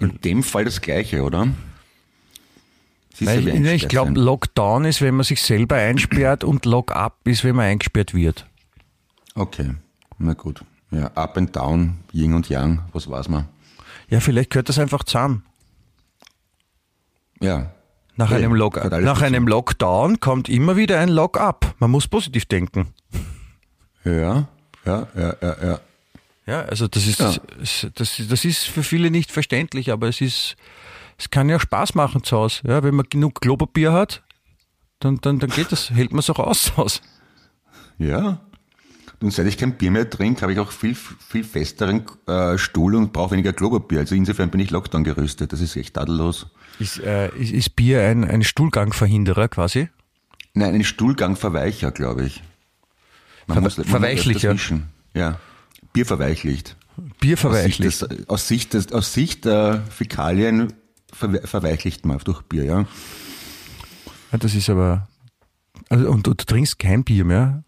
In dem Fall das Gleiche, oder? Weil, wie ich glaube. Lockdown ist, wenn man sich selber einsperrt und Lock-up ist, wenn man eingesperrt wird. Okay, na gut. Ja, up and down, Yin und Yang, was weiß man. Ja, vielleicht gehört das einfach zusammen. Ja. Nach, Ja, einem, Lock, nach einem Lockdown kommt immer wieder ein Lock-up. Man muss positiv denken. Ja, ja, ja, ja, ja. Ja, also das ist, Ja. das, das, das ist für viele nicht verständlich, aber es ist, es kann ja Spaß machen zu Hause. Ja, wenn man genug Klopapier hat, dann, dann, dann geht das, hält man es auch aus zu Hause. Ja. Und seit ich kein Bier mehr trinke, habe ich auch viel, viel festeren äh, Stuhl und brauche weniger Klopapier. Also insofern bin ich Lockdown gerüstet. Das ist echt tadellos. Ist, äh, ist, ist Bier ein, ein Stuhlgangverhinderer quasi? Nein, ein Stuhlgangverweicher, glaube ich. Man Ver- muss, man verweichlicher. Ja. Bier verweichlicht. Bier Aus verweichlicht. Sicht, des, aus, Sicht des, aus Sicht der Fäkalien verwe- verweichlicht man durch Bier, ja. Ja, das ist aber, also, und, du trinkst kein Bier mehr?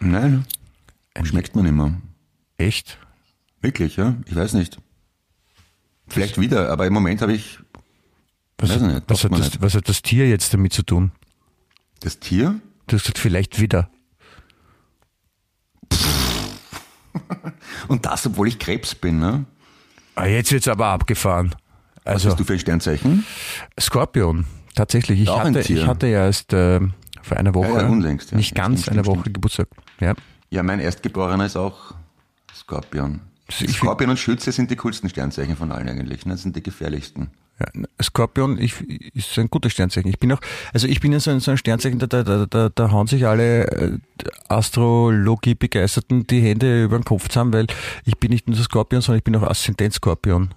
Nein, schmeckt man immer. Echt? Wirklich, ja? Ich weiß nicht. Vielleicht wieder, aber im Moment habe ich Was, hat, nicht, was, hat das, was hat das Tier jetzt damit zu tun? das Tier. Du hast gesagt, vielleicht wieder. Und das, obwohl ich Krebs bin, ne? Ah, jetzt wird's aber abgefahren. Also Bist du für ein Sternzeichen? Skorpion, tatsächlich. Ich hatte, ich hatte ja erst äh, vor einer Woche, Ja, ja, unlängst, ja. nicht ganz stimmt, eine stimmt, Woche Geburtstag. Ja. Ja, mein Erstgeborener ist auch Skorpion. Skorpion und Schütze sind die coolsten Sternzeichen von allen eigentlich. ne? Das sind die gefährlichsten. Ja, Skorpion ich, ist ein guter Sternzeichen. Ich bin auch, also ich bin ja so ein, so ein Sternzeichen, da, da, da, da, hauen sich alle äh, Astrologie-Begeisterten die Hände über den Kopf zusammen, weil ich bin nicht nur so Skorpion, sondern ich bin auch Aszendent-Skorpion.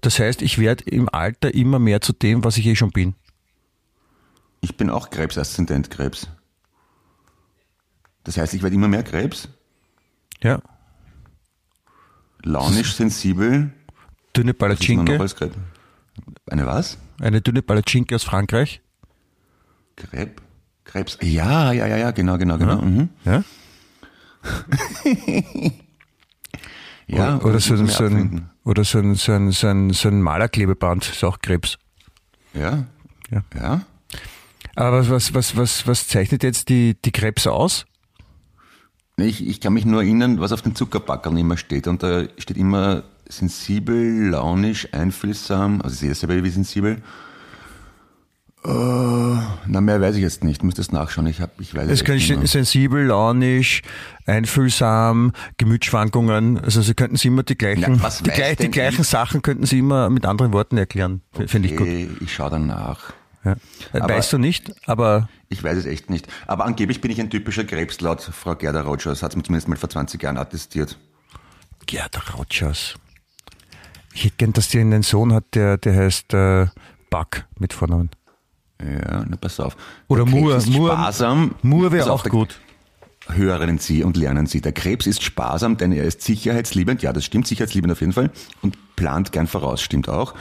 Das heißt, ich werde im Alter immer mehr zu dem, was ich eh schon bin. Ich bin auch Krebs, Aszendent Krebs. Das heißt, ich werde immer mehr Krebs. Ja. Launisch, sensibel. Dünne Palatschinke? Eine was? eine dünne Palatschinke aus Frankreich. Krebs? Krebs. Ja, ja, ja, ja, genau, genau, genau. Mhm. Ja. Ja, oder, oder, so, so ein, oder so ein, so ein, so ein, so ein Malerklebeband, ist auch Krebs. Ja. Ja. Ja. Aber was, was, was, was, zeichnet jetzt die, die Krebs aus? Ich, ich kann mich nur erinnern, was auf den Zuckerbackeln immer steht. Und da steht immer sensibel, launisch, einfühlsam. Also ich sehe das selber wie sensibel. Äh, na, mehr weiß ich jetzt nicht. Ich muss das nachschauen. Ich, hab, ich weiß Es können mehr. sensibel, launisch, einfühlsam, Gemütsschwankungen. Also Sie könnten Sie immer die gleichen, was die, gleich, die gleichen ich? Sachen könnten Sie immer mit anderen Worten erklären. Finde ich gut. Okay, ich schaue dann nach. Ja. Aber- weißt du nicht, aber Ich weiß es echt nicht. Aber angeblich bin ich ein typischer Krebs, laut Frau Gerda Rogers. Hat es mir zumindest mal vor 20 Jahren attestiert. Gerda Rogers. Ich hätte gern, dass die einen Sohn hat, der, der heißt äh, Buck mit Vornamen. Ja, na pass auf. Oder Der Moore. sparsam. Moore wäre auch der- gut. Hören Sie und lernen Sie. Der Krebs ist sparsam, denn er ist sicherheitsliebend. Ja, das stimmt, sicherheitsliebend auf jeden Fall. Und plant gern voraus, stimmt auch.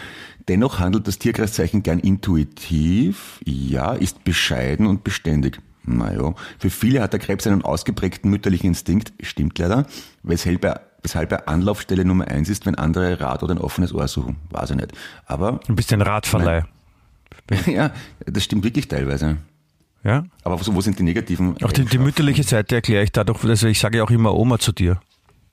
Dennoch handelt das Tierkreiszeichen gern intuitiv. Ja, ist bescheiden und beständig. Naja, für viele hat der Krebs einen ausgeprägten mütterlichen Instinkt, stimmt leider, weshalb er, weshalb er Anlaufstelle Nummer eins ist, wenn andere Rat oder ein offenes Ohr suchen. Weiß ich nicht. Aber, Ein bisschen Radverleih. ja, das stimmt wirklich teilweise. Ja? Aber wo wo sind die negativen? Auch die, die mütterliche Seite erkläre ich dadurch, also ich sage ja auch immer Oma zu dir.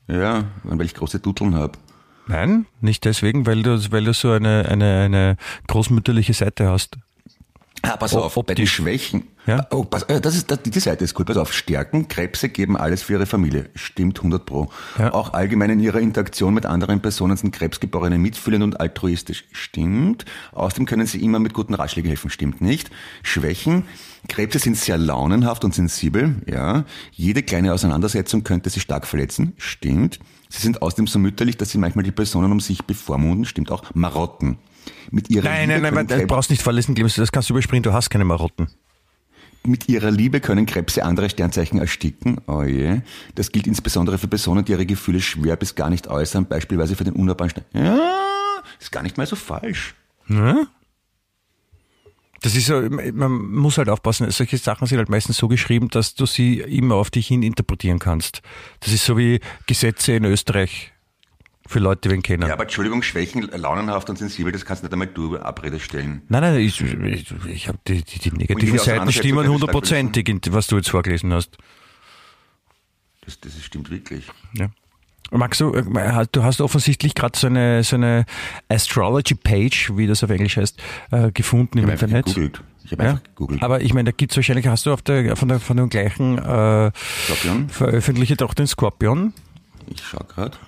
Ja, weil ich große Duteln habe. Nein, nicht deswegen, weil du, weil du so eine, eine, eine großmütterliche Seite hast. Ah, pass auf, bei den optisch. Schwächen. Ja? Oh, pass, äh, das ist, das, die Seite ist cool. Pass auf, Stärken, Krebse geben alles für ihre Familie. Stimmt 100 pro. Ja. Auch allgemein in ihrer Interaktion mit anderen Personen sind Krebsgeborene mitfühlend und altruistisch. Stimmt. Außerdem können sie immer mit guten Ratschlägen helfen. Stimmt nicht. Schwächen. Krebse sind sehr launenhaft und sensibel. Ja. Jede kleine Auseinandersetzung könnte sie stark verletzen. Stimmt. Sie sind außerdem so mütterlich, dass sie manchmal die Personen um sich bevormunden. Stimmt auch. Marotten. Mit ihrer Nein, Liebe nein, nein, können du brauchst nicht Clemens, das kannst du überspringen, du hast keine Marotten. Mit ihrer Liebe können Krebse andere Sternzeichen ersticken. Oh je. Das gilt insbesondere für Personen, die ihre Gefühle schwer bis gar nicht äußern, beispielsweise für den unnahbaren Stern. Ja, ist gar nicht mal so falsch. Ja? Das ist so, man muss halt aufpassen, solche Sachen sind halt meistens so geschrieben, dass du sie immer auf dich hin interpretieren kannst. Das ist so wie Gesetze in Österreich für Leute, die wen kennen. Ja, aber Entschuldigung, Schwächen, launenhaft und sensibel, das kannst du nicht einmal du Abrede stellen. Nein, nein, ich, ich, ich habe die, die, die negativen Seiten stimmen hundertprozentig, was du jetzt vorgelesen hast. Das, das stimmt wirklich. Ja. Max, du, äh, du hast offensichtlich gerade so eine, so eine Astrology-Page, wie das auf Englisch heißt, äh, gefunden im Ich einfach Internet. gegoogelt. Ich habe Ja? einfach gegoogelt. Aber ich meine, da gibt's wahrscheinlich, hast du auf der, von, der, von dem gleichen äh, Skorpion? veröffentlicht auch den Skorpion. Ich schau grad.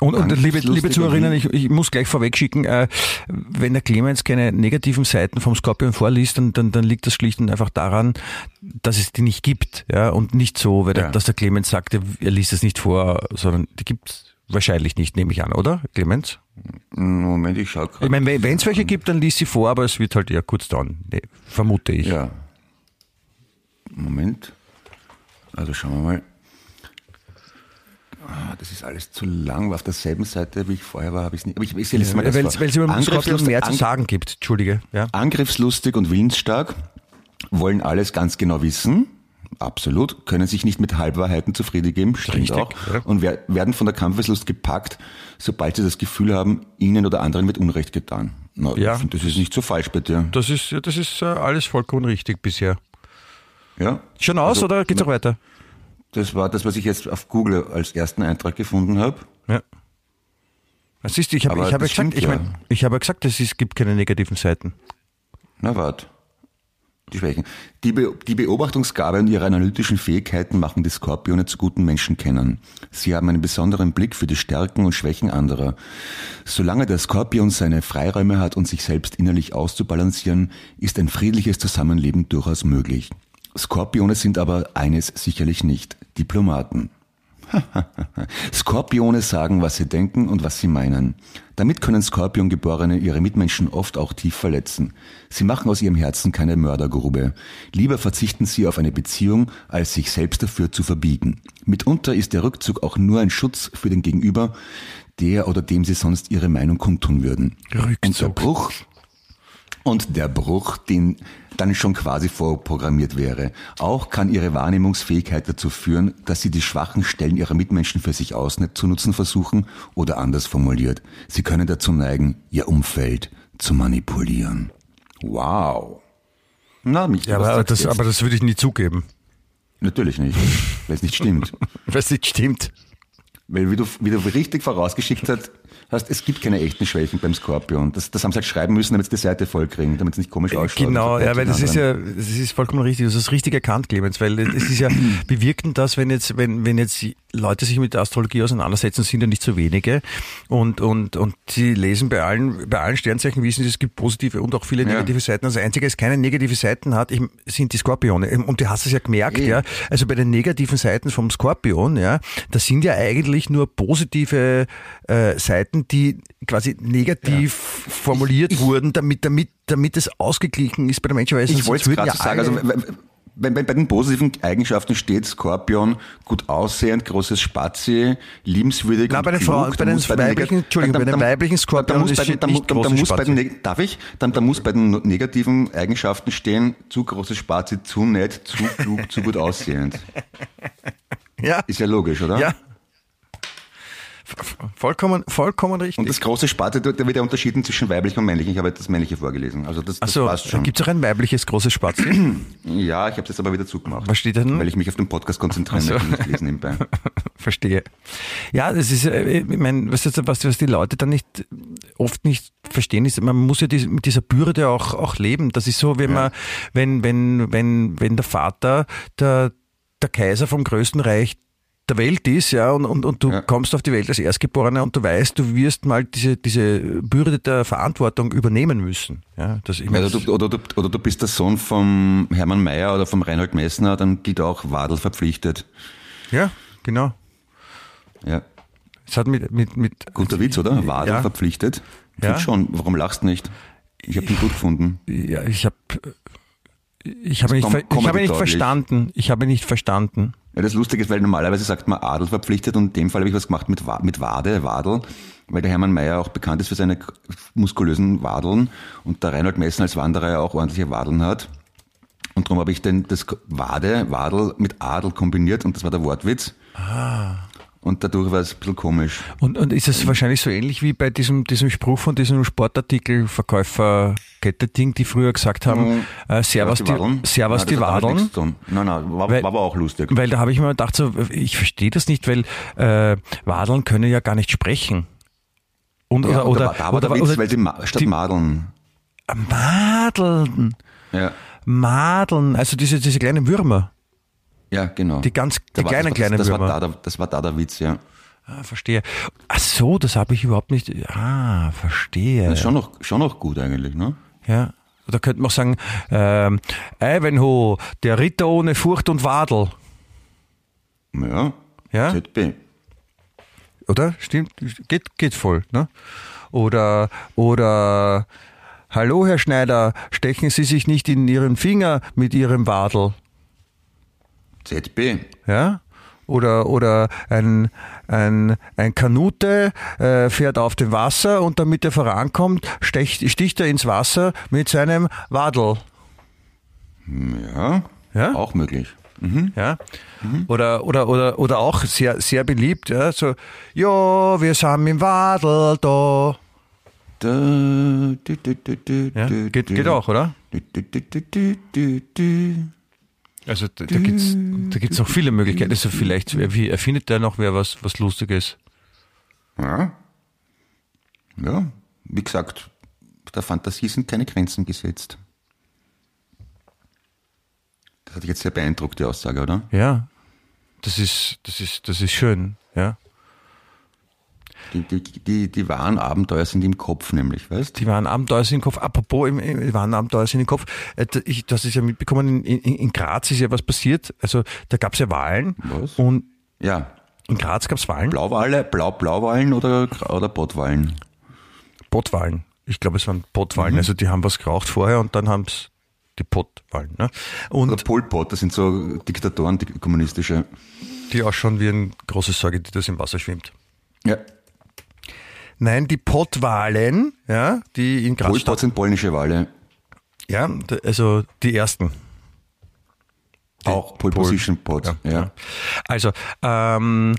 Und, und liebe, liebe Zuhörerinnen, ich, ich muss gleich vorweg schicken, äh, wenn der Clemens keine negativen Seiten vom Skorpion vorliest, dann, dann, dann liegt das schlicht und einfach daran, dass es die nicht gibt. Ja? Und nicht so, weil der, Ja. dass der Clemens sagte, er liest es nicht vor, sondern die gibt's wahrscheinlich nicht, nehme ich an, oder, Clemens? Moment, ich schau Ich grad. meine, wenn es welche gibt, dann liest sie vor, aber es wird halt eher kurz dauern, nee, vermute ich. Ja. Moment. Also schauen wir mal. Ah, das ist alles zu lang. Auf derselben Seite, wie ich vorher war, habe ich es nicht. Aber ich, ich lese mal das Weil es über mehr zu sagen gibt, Entschuldige. Ja. Angriffslustig und willensstark, wollen alles ganz genau wissen. Absolut. Können sich nicht mit Halbwahrheiten zufrieden geben. Stimmt auch. Und wer, werden von der Kampfeslust gepackt, sobald sie das Gefühl haben, ihnen oder anderen wird Unrecht getan. Na, Ja. das ist nicht so falsch bei dir. Das ist, das ist äh, alles vollkommen richtig bisher. Ja? Schon aus Also, oder geht's auch weiter? Das war das, was ich jetzt auf Google als ersten Eintrag gefunden habe. Ja. Siehst du, ich habe Aber ich hab ja gesagt, ich, mein, ich habe ja gesagt, es ist- gibt keine negativen Seiten. Na warte. Die Schwächen. Die, Be die Beobachtungsgabe und ihre analytischen Fähigkeiten machen die Skorpione zu guten Menschenkennern. Sie haben einen besonderen Blick für die Stärken und Schwächen anderer. Solange der Skorpion seine Freiräume hat und sich selbst innerlich auszubalancieren, ist ein friedliches Zusammenleben durchaus möglich. Skorpione sind aber eines sicherlich nicht, Diplomaten. Skorpione sagen, was sie denken und was sie meinen. Damit können Skorpiongeborene ihre Mitmenschen oft auch tief verletzen. Sie machen aus ihrem Herzen keine Mördergrube. Lieber verzichten sie auf eine Beziehung, als sich selbst dafür zu verbiegen. Mitunter ist der Rückzug auch nur ein Schutz für den Gegenüber, der oder dem sie sonst ihre Meinung kundtun würden. Und der Rückzug. Bruch und der Bruch, den dann schon quasi vorprogrammiert wäre. Auch kann ihre Wahrnehmungsfähigkeit dazu führen, dass sie die schwachen Stellen ihrer Mitmenschen für sich auszunutzen versuchen oder anders formuliert. Sie können dazu neigen, ihr Umfeld zu manipulieren. Wow. Na, mich Ja, aber das, aber das würde ich nie zugeben, Natürlich nicht, weil es nicht stimmt. weil es nicht stimmt. Weil wie du, wie du richtig vorausgeschickt hast, hast, es gibt keine echten Schwächen beim Skorpion. Das, das haben sie halt schreiben müssen, damit sie die Seite voll kriegen, damit es nicht komisch ausschaut. Genau, Also ja, weil das ist ja, das ist vollkommen richtig. Das ist richtig erkannt, Clemens, weil es ist ja, wie wirkt denn das, wenn jetzt, wenn, wenn jetzt Leute sich mit der Astrologie auseinandersetzen, sind ja nicht so wenige und, und, und sie lesen bei allen, bei allen Sternzeichen wissen sie, es gibt positive und auch viele Ja. negative Seiten. Das Einzige, das keine negative Seiten hat, sind die Skorpione. Und du hast es ja gemerkt, Eh. ja. Also bei den negativen Seiten vom Skorpion, ja, das sind ja eigentlich nur positive äh, Seiten, die quasi negativ formuliert wurden, damit, damit, damit es ausgeglichen ist bei der Menschen. Weil Ich sonst wollte es gerade ja sagen, also wenn, wenn bei den positiven Eigenschaften steht Skorpion, gut aussehend, großes Spazi, liebenswürdig und bei den klug, Frauen- bei den weiblichen- Entschuldigung, bei den weiblichen dann Skorpionen muss bei steht den- bei darf ich? Dann, dann muss bei den negativen Eigenschaften stehen, zu großes Spazi, zu nett, zu klug, zu gut aussehend. ja, Ist ja logisch, oder? ja. Vollkommen, vollkommen richtig. Und das große Sparte, da wird ja unterschieden zwischen weiblich und männlich. Ich habe das männliche vorgelesen. Also das, das Achso, passt schon. gibt es auch ein weibliches großes Spazi? Ja, ich habe das aber wieder zugemacht. Was steht da denn? Weil ich mich auf den Podcast konzentrieren so. möchte, nicht lesen nebenbei. Verstehe. Ja, das ist, äh, ich meine, was, jetzt- was, was die Leute dann nicht oft nicht verstehen, ist, man muss ja die, mit dieser Bürde auch, auch leben. Das ist so, wenn man, wenn, wenn, wenn, wenn der Vater der, der Kaiser vom größten Reich der Welt ist, ja, und, und, und du Ja. kommst auf die Welt als Erstgeborener und du weißt, du wirst mal diese, diese Bürde der Verantwortung übernehmen müssen. Ja, das, ich meine, Oder du, oder, du, oder du bist der Sohn vom Hermann Mayer oder vom Reinhold Messner, dann gilt auch Wadel verpflichtet. ja, genau. Ja. Es hat mit, mit, mit Guter Witz, oder? Wadel Ja. verpflichtet. Ich Ja. schon. Warum lachst du nicht? Ich habe ihn gut gefunden. Ja, ich habe ich habe nicht, ver- ich habe nicht verstanden. Ich habe nicht verstanden. Ja, das Lustige ist, weil normalerweise sagt man Adel verpflichtet und in dem Fall habe ich was gemacht mit, mit Wade, Wadel, weil der Hermann Mayer auch bekannt ist für seine muskulösen Wadeln und der Reinhold Messner als Wanderer ja auch ordentliche Wadeln hat. Und darum habe ich denn das Wade, Wadel mit Adel kombiniert und das war der Wortwitz. Und dadurch war es ein bisschen komisch. Und, und ist es wahrscheinlich so ähnlich wie bei diesem, diesem Spruch von diesem Sportartikelverkäufer-Kette-Ding, die früher gesagt haben, äh, Servus die, Wadeln? Servus Nein, die Wadeln. Nein, nein, war, Weil- war aber auch lustig. Weil da habe ich mir gedacht, so, ich verstehe das nicht, weil äh, Wadeln können ja gar nicht sprechen. Und, Ja, oder, oder, oder, der Witz, oder, weil die Ma statt die- Madeln. Madeln. Ja, Madeln, also diese, diese kleinen Würmer. Ja, genau. Die ganz- die Da war- kleinen, das, kleinen das, das, war da, der- das war da der Witz, ja. Ah, verstehe. Ach so, das habe ich überhaupt nicht. Ah, verstehe. Das ist schon noch, schon noch gut eigentlich, ne? Ja. Oder könnte man auch sagen, ähm, Ivanhoe, der Ritter ohne Furcht und Wadel. Ja. Ja? ZB. Oder? Stimmt? Geht, geht voll, ne? Oder, oder, hallo Herr Schneider, stechen Sie sich nicht in Ihren Finger mit Ihrem Wadel. ZB. Ja? Oder, oder ein, ein, ein Kanute äh, fährt auf dem Wasser und damit er vorankommt, stecht, sticht er ins Wasser mit seinem Wadel. Ja. Ja? Auch möglich. Ja? Oder, oder, oder, oder auch sehr, sehr beliebt, ja, so, ja, wir sind im Wadel da. Da, du, du, du, Ja? Geht, geht auch, oder? Also da, da gibt's da gibt's noch viele Möglichkeiten. Also vielleicht wie erfindet der noch wer was, was Lustiges. Ja. Ja, wie gesagt, der Fantasie sind keine Grenzen gesetzt. Das hat jetzt sehr beeindruckt, die Aussage, oder? Ja, das ist, das ist, das ist schön, ja. Die, die, die, die wahren Abenteuer sind im Kopf, nämlich, weißt Die waren Abenteuer sind im Kopf. Apropos, im, im, die waren Abenteuer sind im Kopf. Äh, Ich, das ist ja mitbekommen, in, in, in Graz ist ja was passiert. Also da gab es ja Wahlen. Was? Und Ja. in Graz gab es Wahlen. Blauwale, Blau, Blauwahlen oder, oder Bottwahlen? Pottwahlen. Ich glaube, es waren Pottwahlen. Also die haben was geraucht vorher und dann haben es die Pottwahlen. Ne? Und Oder Pol Pot, das sind so Diktatoren, die kommunistische. die ausschauen wie ein großes Säugetier, das im Wasser schwimmt. Ja. Nein, die Pottwahlen, ja, die in Graz Pol statt- Pot sind polnische Wale. Ja, also die ersten. Auch Pole Position Pot. Ja. Ja. Also, ähm,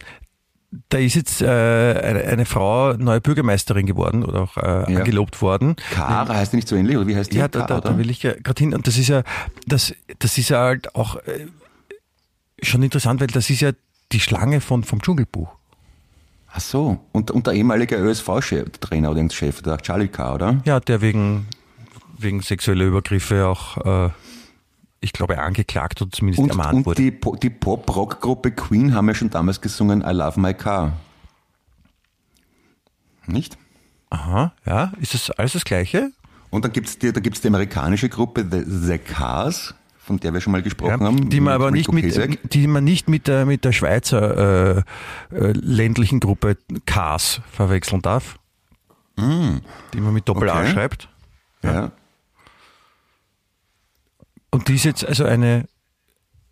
da ist jetzt äh, eine, eine Frau neue Bürgermeisterin geworden oder auch äh, Ja. angelobt worden. Kara heißt die nicht so ähnlich, oder wie heißt die? Ja, da, da, da will ich gerade hin. Und das ist ja, das, das ist ja halt auch äh, schon interessant, weil das ist ja die Schlange von, vom Dschungelbuch. Ach so. Und, und der ehemalige ÖSV-Trainer oder Chef, der Charlie K., oder? Ja, der wegen, wegen sexueller Übergriffe auch, äh, ich glaube, angeklagt oder zumindest Und, ermahnt und wurde. die, Po- die Pop-Rock-Gruppe Queen haben ja schon damals gesungen I Love My Car. Nicht? Aha, ja, ist das alles das Gleiche? Und dann gibt's die, da gibt's die amerikanische Gruppe The, The Cars, von der wir schon mal gesprochen Ja, haben. die man aber nicht Rico mit, die man nicht mit der, mit der Schweizer äh, äh, ländlichen Gruppe Cars verwechseln darf. Die man mit Doppel A Mm. Okay. schreibt. Ja. Und die ist jetzt also eine,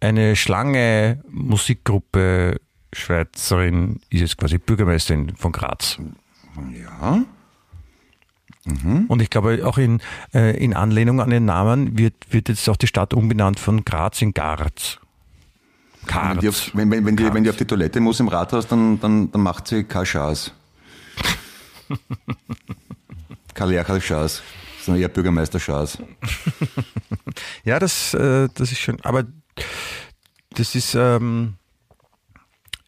eine Schlange Musikgruppe Schweizerin, ist jetzt quasi Bürgermeisterin von Graz. Ja. Und ich glaube, auch in, äh, in Anlehnung an den Namen wird, wird jetzt auch die Stadt umbenannt von Graz in Garz. Wenn die, Garz. auf, wenn, wenn, wenn, die, wenn die auf die Toilette muss im Rathaus, dann, dann, dann macht sie keine Chance. keine Lehrerchance, sondern eher Bürgermeister-Chance. Ja, das, äh, das ist schön. Aber das ist, ähm,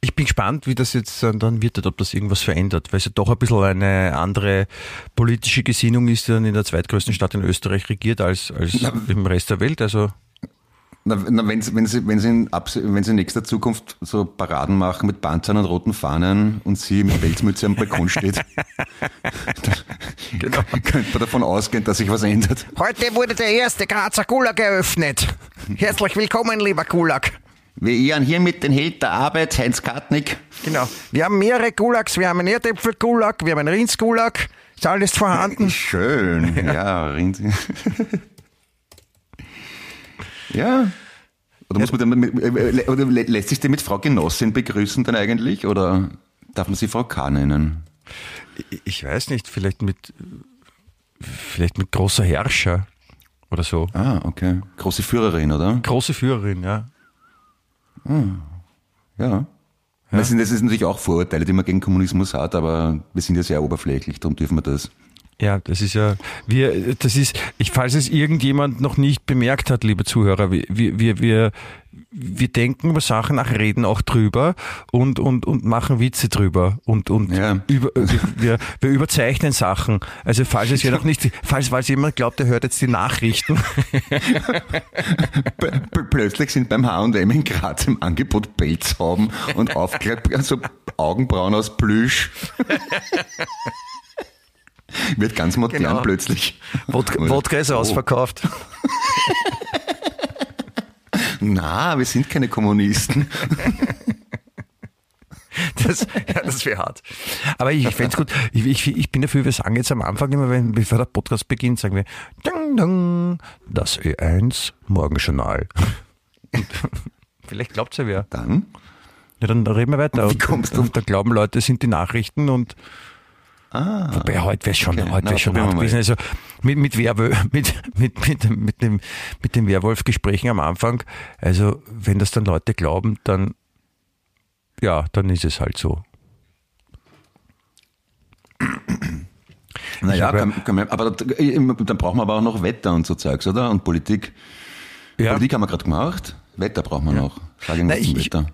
ich bin gespannt, wie das jetzt äh, dann wird, ob das irgendwas verändert, weil es ja doch ein bisschen eine andere politische Gesinnung ist, die dann in der zweitgrößten Stadt in Österreich regiert als, als im Rest der Welt. Also Na, na, wenn, sie, wenn, sie, wenn, sie in, wenn sie in nächster Zukunft so Paraden machen mit Panzern und roten Fahnen und sie mit Pelzmütze am Balkon steht, dann Genau. könnte man davon ausgehen, dass sich was ändert. Heute wurde der erste Grazer Gulag eröffnet. Herzlich willkommen, lieber Gulag. Wir ehren hiermit den Held der Arbeit, Heinz Kartnick. Genau. Wir haben mehrere Gulags. Wir haben einen Erdäpfel-Gulag, wir haben einen Rinds-Gulag. Ist alles vorhanden. Schön, ja. Rind- ja. Oder, muss man mit, äh, oder lä- lässt sich denn mit Frau Genossin begrüßen dann eigentlich? Oder darf man sie Frau K. nennen? Ich weiß nicht, vielleicht mit, vielleicht mit großer Herrscher oder so. Ah, okay. Große Führerin, oder? Große Führerin, ja. Ja. Das, sind, das ist natürlich auch Vorurteile, die man gegen Kommunismus hat, aber wir sind ja sehr oberflächlich, darum dürfen wir das. Ja, das ist ja, wir, das ist, ich, falls es irgendjemand noch nicht bemerkt hat, liebe Zuhörer, wir, wir, wir, wir denken über Sachen nach, reden auch drüber und, und, und machen Witze drüber und, und Ja. über, wir, wir überzeichnen Sachen. Also falls es ja noch nicht, falls, falls jemand glaubt, der hört jetzt die Nachrichten. Plötzlich sind beim H&M in Graz im Angebot Pelzhauben und Aufkleib, also Augenbrauen aus Plüsch. Wird ganz modern Genau. plötzlich. Wodka, Wodka ist ausverkauft. Na, wir sind keine Kommunisten. Das, ja, das wäre hart. Aber ich fände es gut. Ich, ich, ich bin dafür, wir sagen jetzt am Anfang immer, wenn, bevor der Podcast beginnt, sagen wir, dang, dang, das E1 Morgenjournal. Vielleicht glaubt ja wer. Dann? Ja, dann reden wir weiter. Wie Und, kommst du? und da glauben Leute, es sind die Nachrichten und Ah, Wobei, heute wäre schon, Okay, heute na, wär's schon hart gewesen. Also mit, mit, Werwö mit, mit, mit, mit, dem, mit den Werwolf-Gesprächen am Anfang, also wenn das dann Leute glauben, dann ja, dann ist es halt so. naja, kann, kann man, aber da- dann brauchen wir aber auch noch Wetter und so Zeugs, oder? Und Politik. Ja, Politik haben wir gerade gemacht. Wetter brauchen wir noch. Sag Na, irgendwas zum ich- Wetter.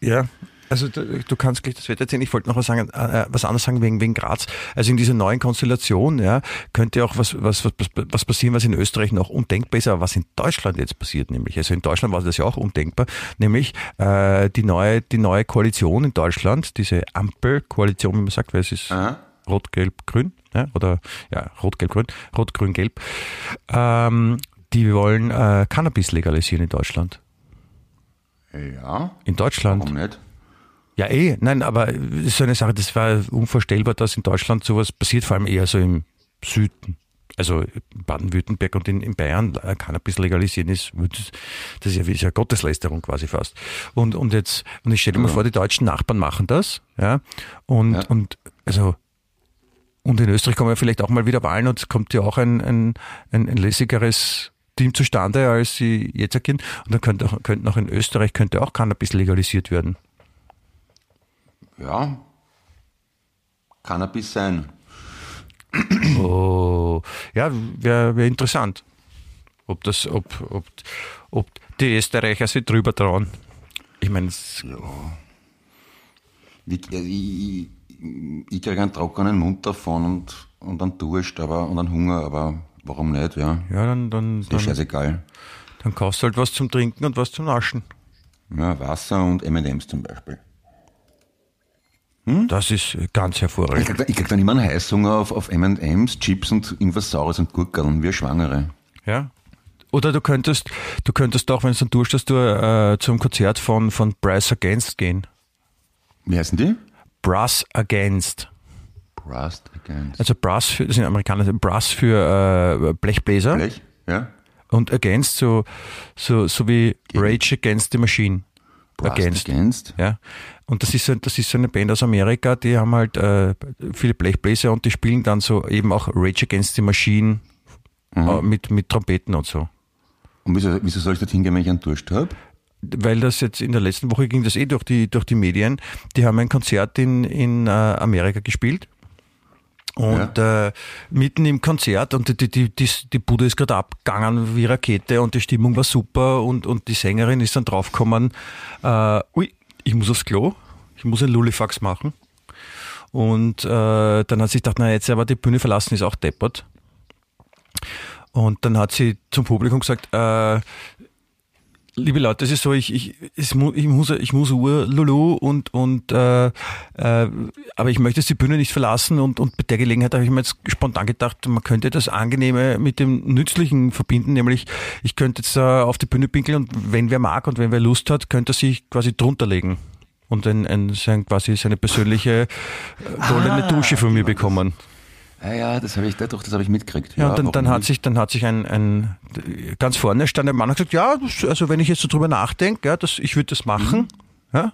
ja. Also du, du kannst gleich das Wetter erzählen. Ich wollte noch was sagen, äh, was anderes sagen wegen, wegen Graz. Also in dieser neuen Konstellation, ja, könnte auch was, was, was, was passieren, was in Österreich noch undenkbar ist, aber was in Deutschland jetzt passiert, nämlich. Also in Deutschland war das ja auch undenkbar, nämlich äh, die neue, die neue Koalition in Deutschland, diese Ampelkoalition, wie man sagt, weil es ist. Rot, Gelb, Grün, ja, oder ja, Rot, Gelb, Grün, Rot, Grün, Gelb. Ähm, die wollen äh, Cannabis legalisieren in Deutschland. Ja, In Deutschland. warum nicht? Ja, eh, nein, aber ist so eine Sache, das war unvorstellbar, dass in Deutschland sowas passiert, vor allem eher so im Süden. Also Baden-Württemberg und in, in Bayern äh, Cannabis legalisieren ist, das ist ja, ist ja Gotteslästerung quasi fast. Und, und jetzt, und ich stelle mir Ja. vor, die deutschen Nachbarn machen das, ja, und, Ja. und, also, und in Österreich kommen ja vielleicht auch mal wieder Wahlen und es kommt ja auch ein, ein, ein, ein lässigeres Team zustande, als sie jetzt agieren. Und dann könnte auch, könnten auch in Österreich könnte auch Cannabis legalisiert werden. Ja, Cannabis sein. Oh, ja, wäre wär interessant. Ob das, ob, ob, ob die Österreicher sich drüber trauen. Ich meine, es- Ich, ich, ich kriege einen trockenen Mund davon und, und einen Durst aber, und einen Hunger, aber warum nicht, ja? ja, dann, dann, Ist dann, scheißegal. dann kaufst du halt was zum Trinken und was zum Naschen. Ja, Wasser und M&M's zum Beispiel. Das ist ganz hervorragend. krieg, ich krieg dann immer einen Heißhunger auf, auf M&M's, Chips und irgendwas Saures und Gurkeln, wie Schwangere. Ja. Oder du könntest, du könntest auch, wenn es dann durst hast, du äh, zum Konzert von, von Brass Against gehen. Wie heißen die? Brass Against. Rust Against. Also Brass für, das sind Amerikaner, Brass für äh, Blechbläser Blech? Ja? und Against so, so, so wie Rage Against the Machine. Against. Against. Ja. Und das ist, so, das ist so eine Band aus Amerika, die haben halt äh, viele Blechbläser und die spielen dann so eben auch Rage Against the Machine äh, mit, mit Trompeten und so. Und wieso, wieso soll ich dorthin gehen, wenn ich einen Durst habe? Weil das jetzt in der letzten Woche ging das eh durch die, durch die Medien. Die haben ein Konzert in, in äh, Amerika gespielt. Und äh, mitten im Konzert und die, die, die, die, die Bude ist gerade abgegangen wie Rakete und die Stimmung war super und, und die Sängerin ist dann draufgekommen, äh, ui, ich muss aufs Klo, ich muss ein Lullifax machen. Und äh, dann hat sie gedacht, na jetzt aber die Bühne verlassen ist auch deppert. Und dann hat sie zum Publikum gesagt, äh, liebe Leute, es ist so, ich, ich, es mu, ich muss, ich muss Uhr, Lulu und, und äh, äh, aber ich möchte jetzt die Bühne nicht verlassen und, und bei der Gelegenheit habe ich mir jetzt spontan gedacht, man könnte das Angenehme mit dem Nützlichen verbinden, nämlich ich könnte jetzt äh, auf die Bühne pinkeln und wenn wer mag und wenn wer Lust hat, könnte er sich quasi drunter legen und ein, ein, sein, quasi seine persönliche äh, goldene Ah, Dusche von mir bekommen. Ah ja, das habe ich, doch, das habe ich mitgekriegt. Ja, und dann, dann hat nicht? sich, dann hat sich ein, ein ganz vorne stand ein Mann und gesagt, ja, das, also wenn ich jetzt so drüber nachdenke, ja, das, ich würde das machen. Ja.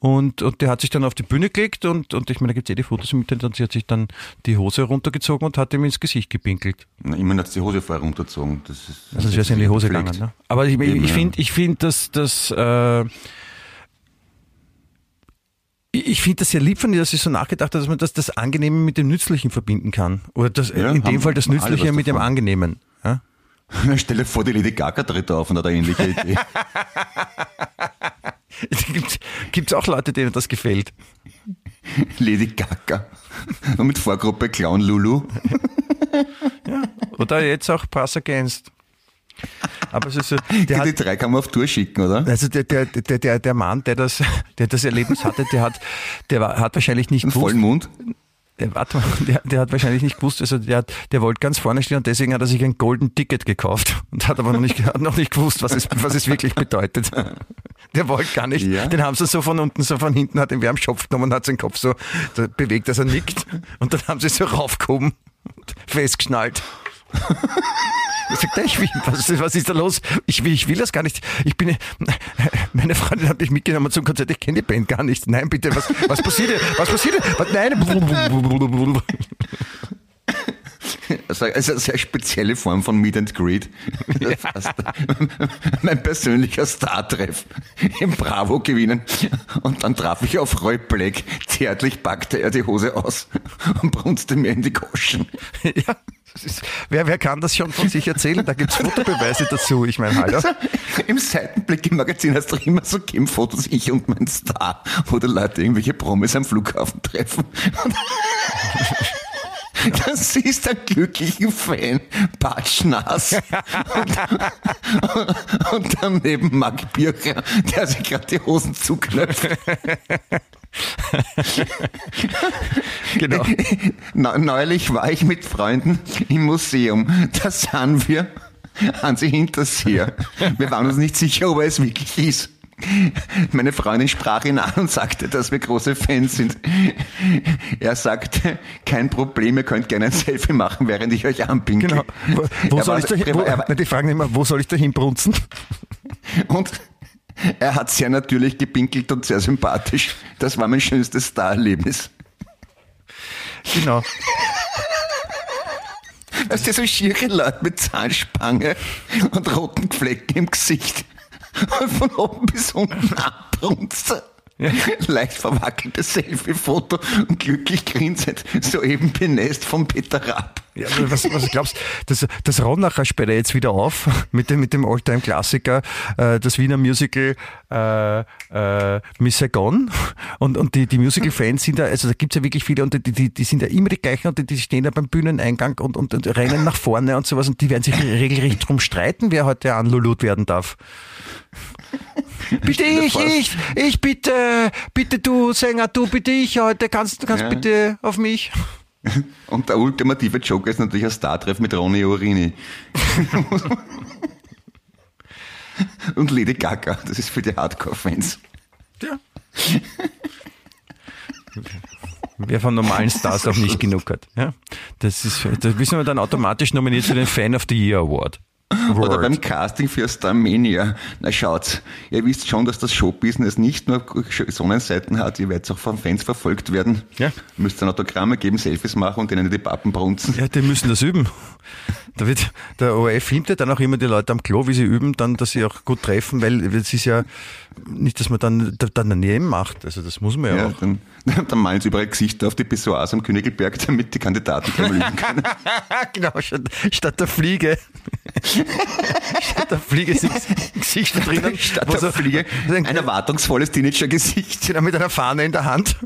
Und, und der hat sich dann auf die Bühne gelegt und, und ich meine, da gibt es eh die Fotos im Internet und sie hat sich dann die Hose runtergezogen und hat ihm ins Gesicht gepinkelt. Na, immerhin hat die Hose vorher runtergezogen. Das ist, Also es wäre in die Hose gegangen. Ne? Aber ich, ich, Eben, ich ja. finde, ich finde, dass das äh, ich ich finde das sehr lieb von dir, dass sie so nachgedacht hat, dass man das, das Angenehme mit dem Nützlichen verbinden kann. Oder das, Ja, in dem Fall das Nützliche mit dem. Angenehmen. Ja? Stell dir vor, die Lady Gaga tritt auf und hat eine ähnliche Idee. Gibt es auch Leute, denen das gefällt? Lady Gaga. Und mit Vorgruppe Clown Lulu. Oder jetzt auch Pass Against. Aber es ist so, der Die hat, drei kann man auf Tour schicken, oder? also der, der, der, der, der Mann, der das, der das Erlebnis hatte, der hat, der war, hat wahrscheinlich nicht Einen gewusst, vollen Mund. der, warte mal, der, der hat wahrscheinlich nicht gewusst, also der, hat, der wollte ganz vorne stehen und deswegen hat er sich ein Golden Ticket gekauft und hat aber noch nicht, hat noch nicht gewusst, was es, was es wirklich bedeutet. Der wollte gar nicht, Ja. den haben sie so von unten, so von hinten, hat ihn am Schopf genommen und hat seinen Kopf so so bewegt, dass er nickt und dann haben sie so raufgehoben und festgeschnallt. Ich sagte, ich will, was, ist- was ist da los? Ich will, ich will das gar nicht. Ich bin, meine Freundin hat mich mitgenommen zum Konzert. Ich kenne die Band gar nicht. Nein, bitte, was, was passiert hier? Was passiert hier? Was, nein. Also, eine sehr spezielle Form von Meet and Greet. Fast mein persönlicher Star-Treff im Bravo gewinnen. Und dann traf ich auf Roy Black. Zärtlich packte er die Hose aus und brunzte mir in die Goschen. Ja, Ist, wer, wer kann das schon von sich erzählen? Da gibt es Fotobeweise dazu. Ich meine, hallo. Also, Im Seitenblick im Magazin hast du immer so Game-Fotos, ich und mein Star, wo die Leute irgendwelche Promis am Flughafen treffen. Dann siehst du einen glücklichen Fan, patschnass. Und, und daneben Mark Bircher, der sich gerade die Hosen zuknöpft. genau. Neulich war ich mit Freunden im Museum. Da sahen wir Hansi Hinterseher. Wir waren uns nicht sicher, ob er es wirklich ist. Meine Freundin sprach ihn an und sagte, dass wir große Fans sind. Er sagte, kein Problem, ihr könnt gerne ein Selfie machen, während ich euch anpinke. Genau. Wo, wo soll war, ich da, wo, die fragen immer, wo soll ich da hinbrunzen? Und er hat sehr natürlich gepinkelt und sehr sympathisch. Das war mein schönstes Star-Erlebnis. Genau. Weißt du, so schiere Leute mit Zahnspange und roten Flecken im Gesicht und von oben bis unten abbrunzen. Leicht verwackeltes Selfie-Foto und glücklich grinsend, soeben benäst von Peter Rapp. Ja, was, was glaubst das, das Ronacher sperrt jetzt wieder auf mit dem, mit dem Alltime-Klassiker, äh, das Wiener Musical äh, äh, Miss Saigon. Und, und die, die Musical-Fans sind da, also da gibt es ja wirklich viele und die, die, die sind ja immer die gleichen und die, die stehen da beim Bühneneingang und, und, und rennen nach vorne und sowas und die werden sich regelrecht drum streiten, wer heute anlulut werden darf. Bitte ich, ich, ich bitte, bitte du Sänger, du bitte ich heute, kannst, kannst ja. bitte auf mich. Und der ultimative Joker ist natürlich ein Star-Treff mit Ronny Orini. Und Lady Gaga, das ist für die Hardcore-Fans. Ja. Wer von normalen Stars auch nicht genug hat. Ja? Das ist, das wissen wir dann automatisch nominiert für den Fan of the Year Award. Word. Oder beim Casting für Starmania. Na schaut, ihr wisst schon, dass das Showbusiness nicht nur Sonnenseiten hat, ihr werdet auch von Fans verfolgt werden. Ja. Müsst dann Autogramme geben, Selfies machen und denen die Pappen brunzen. Ja, die müssen das üben. Da wird, der ORF filmt ja dann auch immer die Leute am Klo, wie sie üben, dann, dass sie auch gut treffen, weil es ist ja nicht, dass man dann, dann daneben macht. Also das muss man ja, ja auch. Dann, dann malen sie überall Gesichter auf die Pissoirs am Königelberg, damit die Kandidaten üben können. genau, statt, statt der Fliege. statt der Fliege sind Gesichter drinnen. Statt der so, Fliege ein, ein erwartungsvolles Teenager-Gesicht. Genau, mit einer Fahne in der Hand.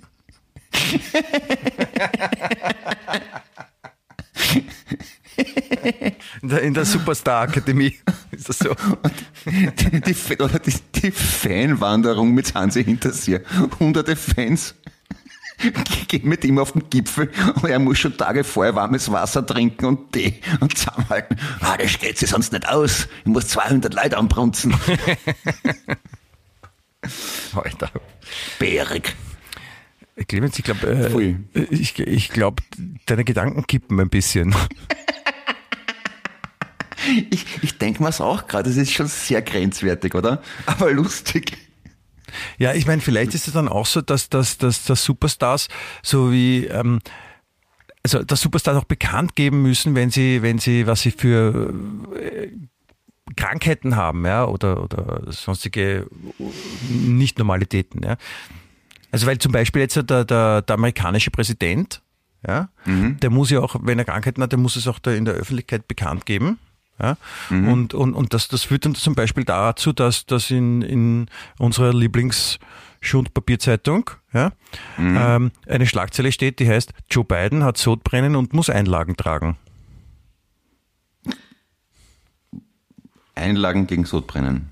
In der, in der Superstar Akademie ist das so. Die, die, die, die Fanwanderung mit Hansi Hinterseer. Hunderte Fans gehen mit ihm auf den Gipfel und er muss schon Tage vorher warmes Wasser trinken und Tee und zusammenhalten. Ah, das geht sich sonst nicht aus. Ich muss 200 Leute anbrunzen. Alter. Bärig. Clemens, ich glaube, äh, ich, ich glaube, deine Gedanken kippen ein bisschen. Ich, ich denke mir es auch gerade, es ist schon sehr grenzwertig, oder? Aber lustig. Ja, ich meine, vielleicht ist es dann auch so, dass, dass, dass, dass Superstars so wie ähm, also dass Superstars auch bekannt geben müssen, wenn sie, wenn sie, was sie für äh, Krankheiten haben, ja, oder, oder sonstige Nicht-Normalitäten, ja. Also weil zum Beispiel jetzt der, der, der amerikanische Präsident, ja, mhm. der muss ja auch, wenn er Krankheiten hat, der muss es auch da in der Öffentlichkeit bekannt geben. Ja? Mhm. Und, und, und das, das führt dann zum Beispiel dazu, dass, dass in, in unserer Lieblings- Schundpapierzeitung, ja, mhm. ähm, eine Schlagzeile steht, die heißt, Joe Biden hat Sodbrennen und muss Einlagen tragen. Einlagen gegen Sodbrennen?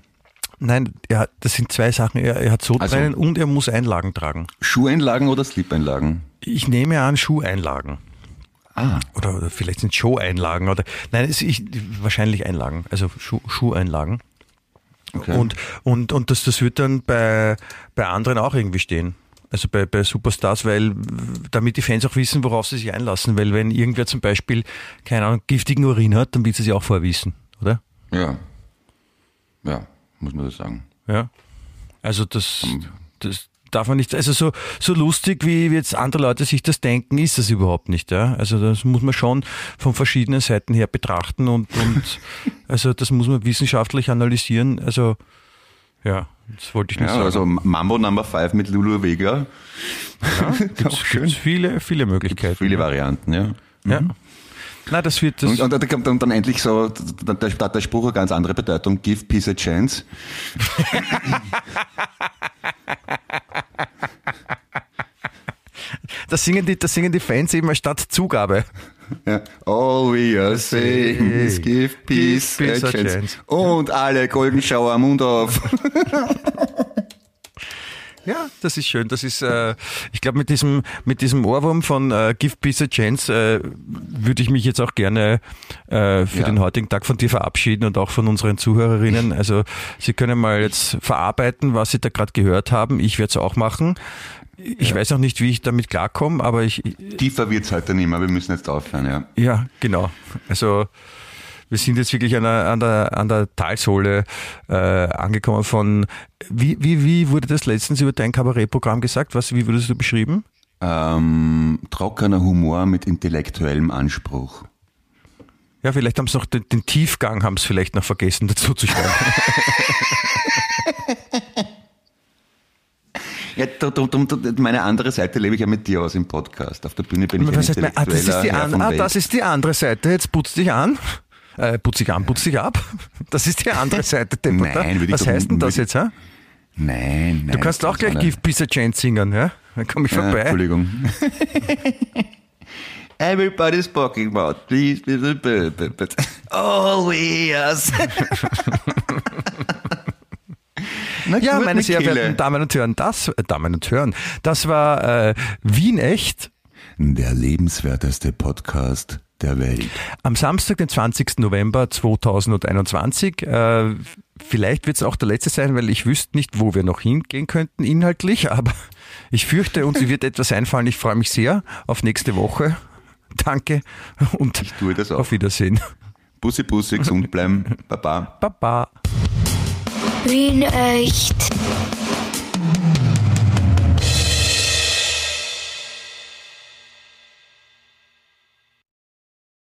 Nein, er, das sind zwei Sachen. Er, er hat Sodbrennen also, und er muss Einlagen tragen. Schuheinlagen oder Slip-Einlagen? Ich nehme an Schuheinlagen. Ah. Oder, oder vielleicht sind Show-Einlagen oder nein, es ist wahrscheinlich Einlagen, also Schuh, Schuheinlagen. Okay. Und, und, und das, das wird dann bei, bei anderen auch irgendwie stehen. Also bei, bei Superstars, weil damit die Fans auch wissen, worauf sie sich einlassen. Weil wenn irgendwer zum Beispiel, keine Ahnung, giftigen Urin hat, dann wird sie sich auch vorwissen, oder? Ja. Ja, muss man das sagen. Ja. Also das, das, darf man nicht, also so, so lustig, wie jetzt andere Leute sich das denken, ist das überhaupt nicht. Ja? Also das muss man schon von verschiedenen Seiten her betrachten und, und also das muss man wissenschaftlich analysieren. Also ja, das wollte ich nicht ja, sagen. Also Mambo Number 5 mit Lulu Vega. Ja, gibt's, schön. Gibt's viele, viele Möglichkeiten. Gibt's viele Varianten, ja. Mhm. Ja. Nein, das wird das. Und, und kommt dann, endlich so, hat der Spruch eine ganz andere Bedeutung, give peace a chance. das, singen die, das singen die Fans eben statt Zugabe. Ja. All we are saying is give peace, Give peace a a chance. chance. Und alle Goldenschauer Mund auf. Ja, das ist schön. Das ist, äh, ich glaube, mit diesem, mit diesem Ohrwurm von äh, Give Peace a Chance äh, würde ich mich jetzt auch gerne äh, für Ja. den heutigen Tag von dir verabschieden und auch von unseren Zuhörerinnen. Also Sie können mal jetzt verarbeiten, was Sie da gerade gehört haben. Ich werde es auch machen. Ich weiß noch nicht, wie ich damit klarkomme, aber ich, Tiefer wird's heute nicht mehr, wir müssen jetzt aufhören, ja. ja, genau. Also wir sind jetzt wirklich an der, an der, an der Talsohle äh, angekommen von, wie, wie, wie wurde das letztens über dein Kabarettprogramm gesagt? Was, wie wurdest du beschrieben? Ähm, trockener Humor mit intellektuellem Anspruch. Ja, vielleicht haben sie noch den, den Tiefgang haben sie vielleicht noch vergessen dazu zu schreiben. Ja, drum, drum, meine andere Seite lebe ich ja mit dir aus im Podcast. Auf der Bühne bin ich ein Was heißt, ah, das, ist die an, ah, das ist die andere Seite. Jetzt putz dich an. Äh, putz dich an, putz dich ab. Das ist die andere Seite. Nein, würde ich Was doch- heißt denn das jetzt? Ha? Nein, nein. Du kannst auch gleich Give Peace a Chance singen. Ja? Dann komme ich Ja, vorbei. Entschuldigung. Everybody's talking about please, please, please, please, we are Na Ja, meine sehr verehrten Damen und Herren, das, äh, Damen und Herren, das war äh, Wien echt Der lebenswerteste Podcast der Welt. am Samstag, den 20. November 2021. Äh, vielleicht wird es auch der letzte sein, weil ich wüsste nicht, wo wir noch hingehen könnten inhaltlich, aber ich fürchte, uns wird etwas einfallen. Ich freue mich sehr auf nächste Woche. Danke und Ich tue das auch. auf Wiedersehen. Bussi, Bussi, gesund bleiben. Baba. Baba. Wien echt.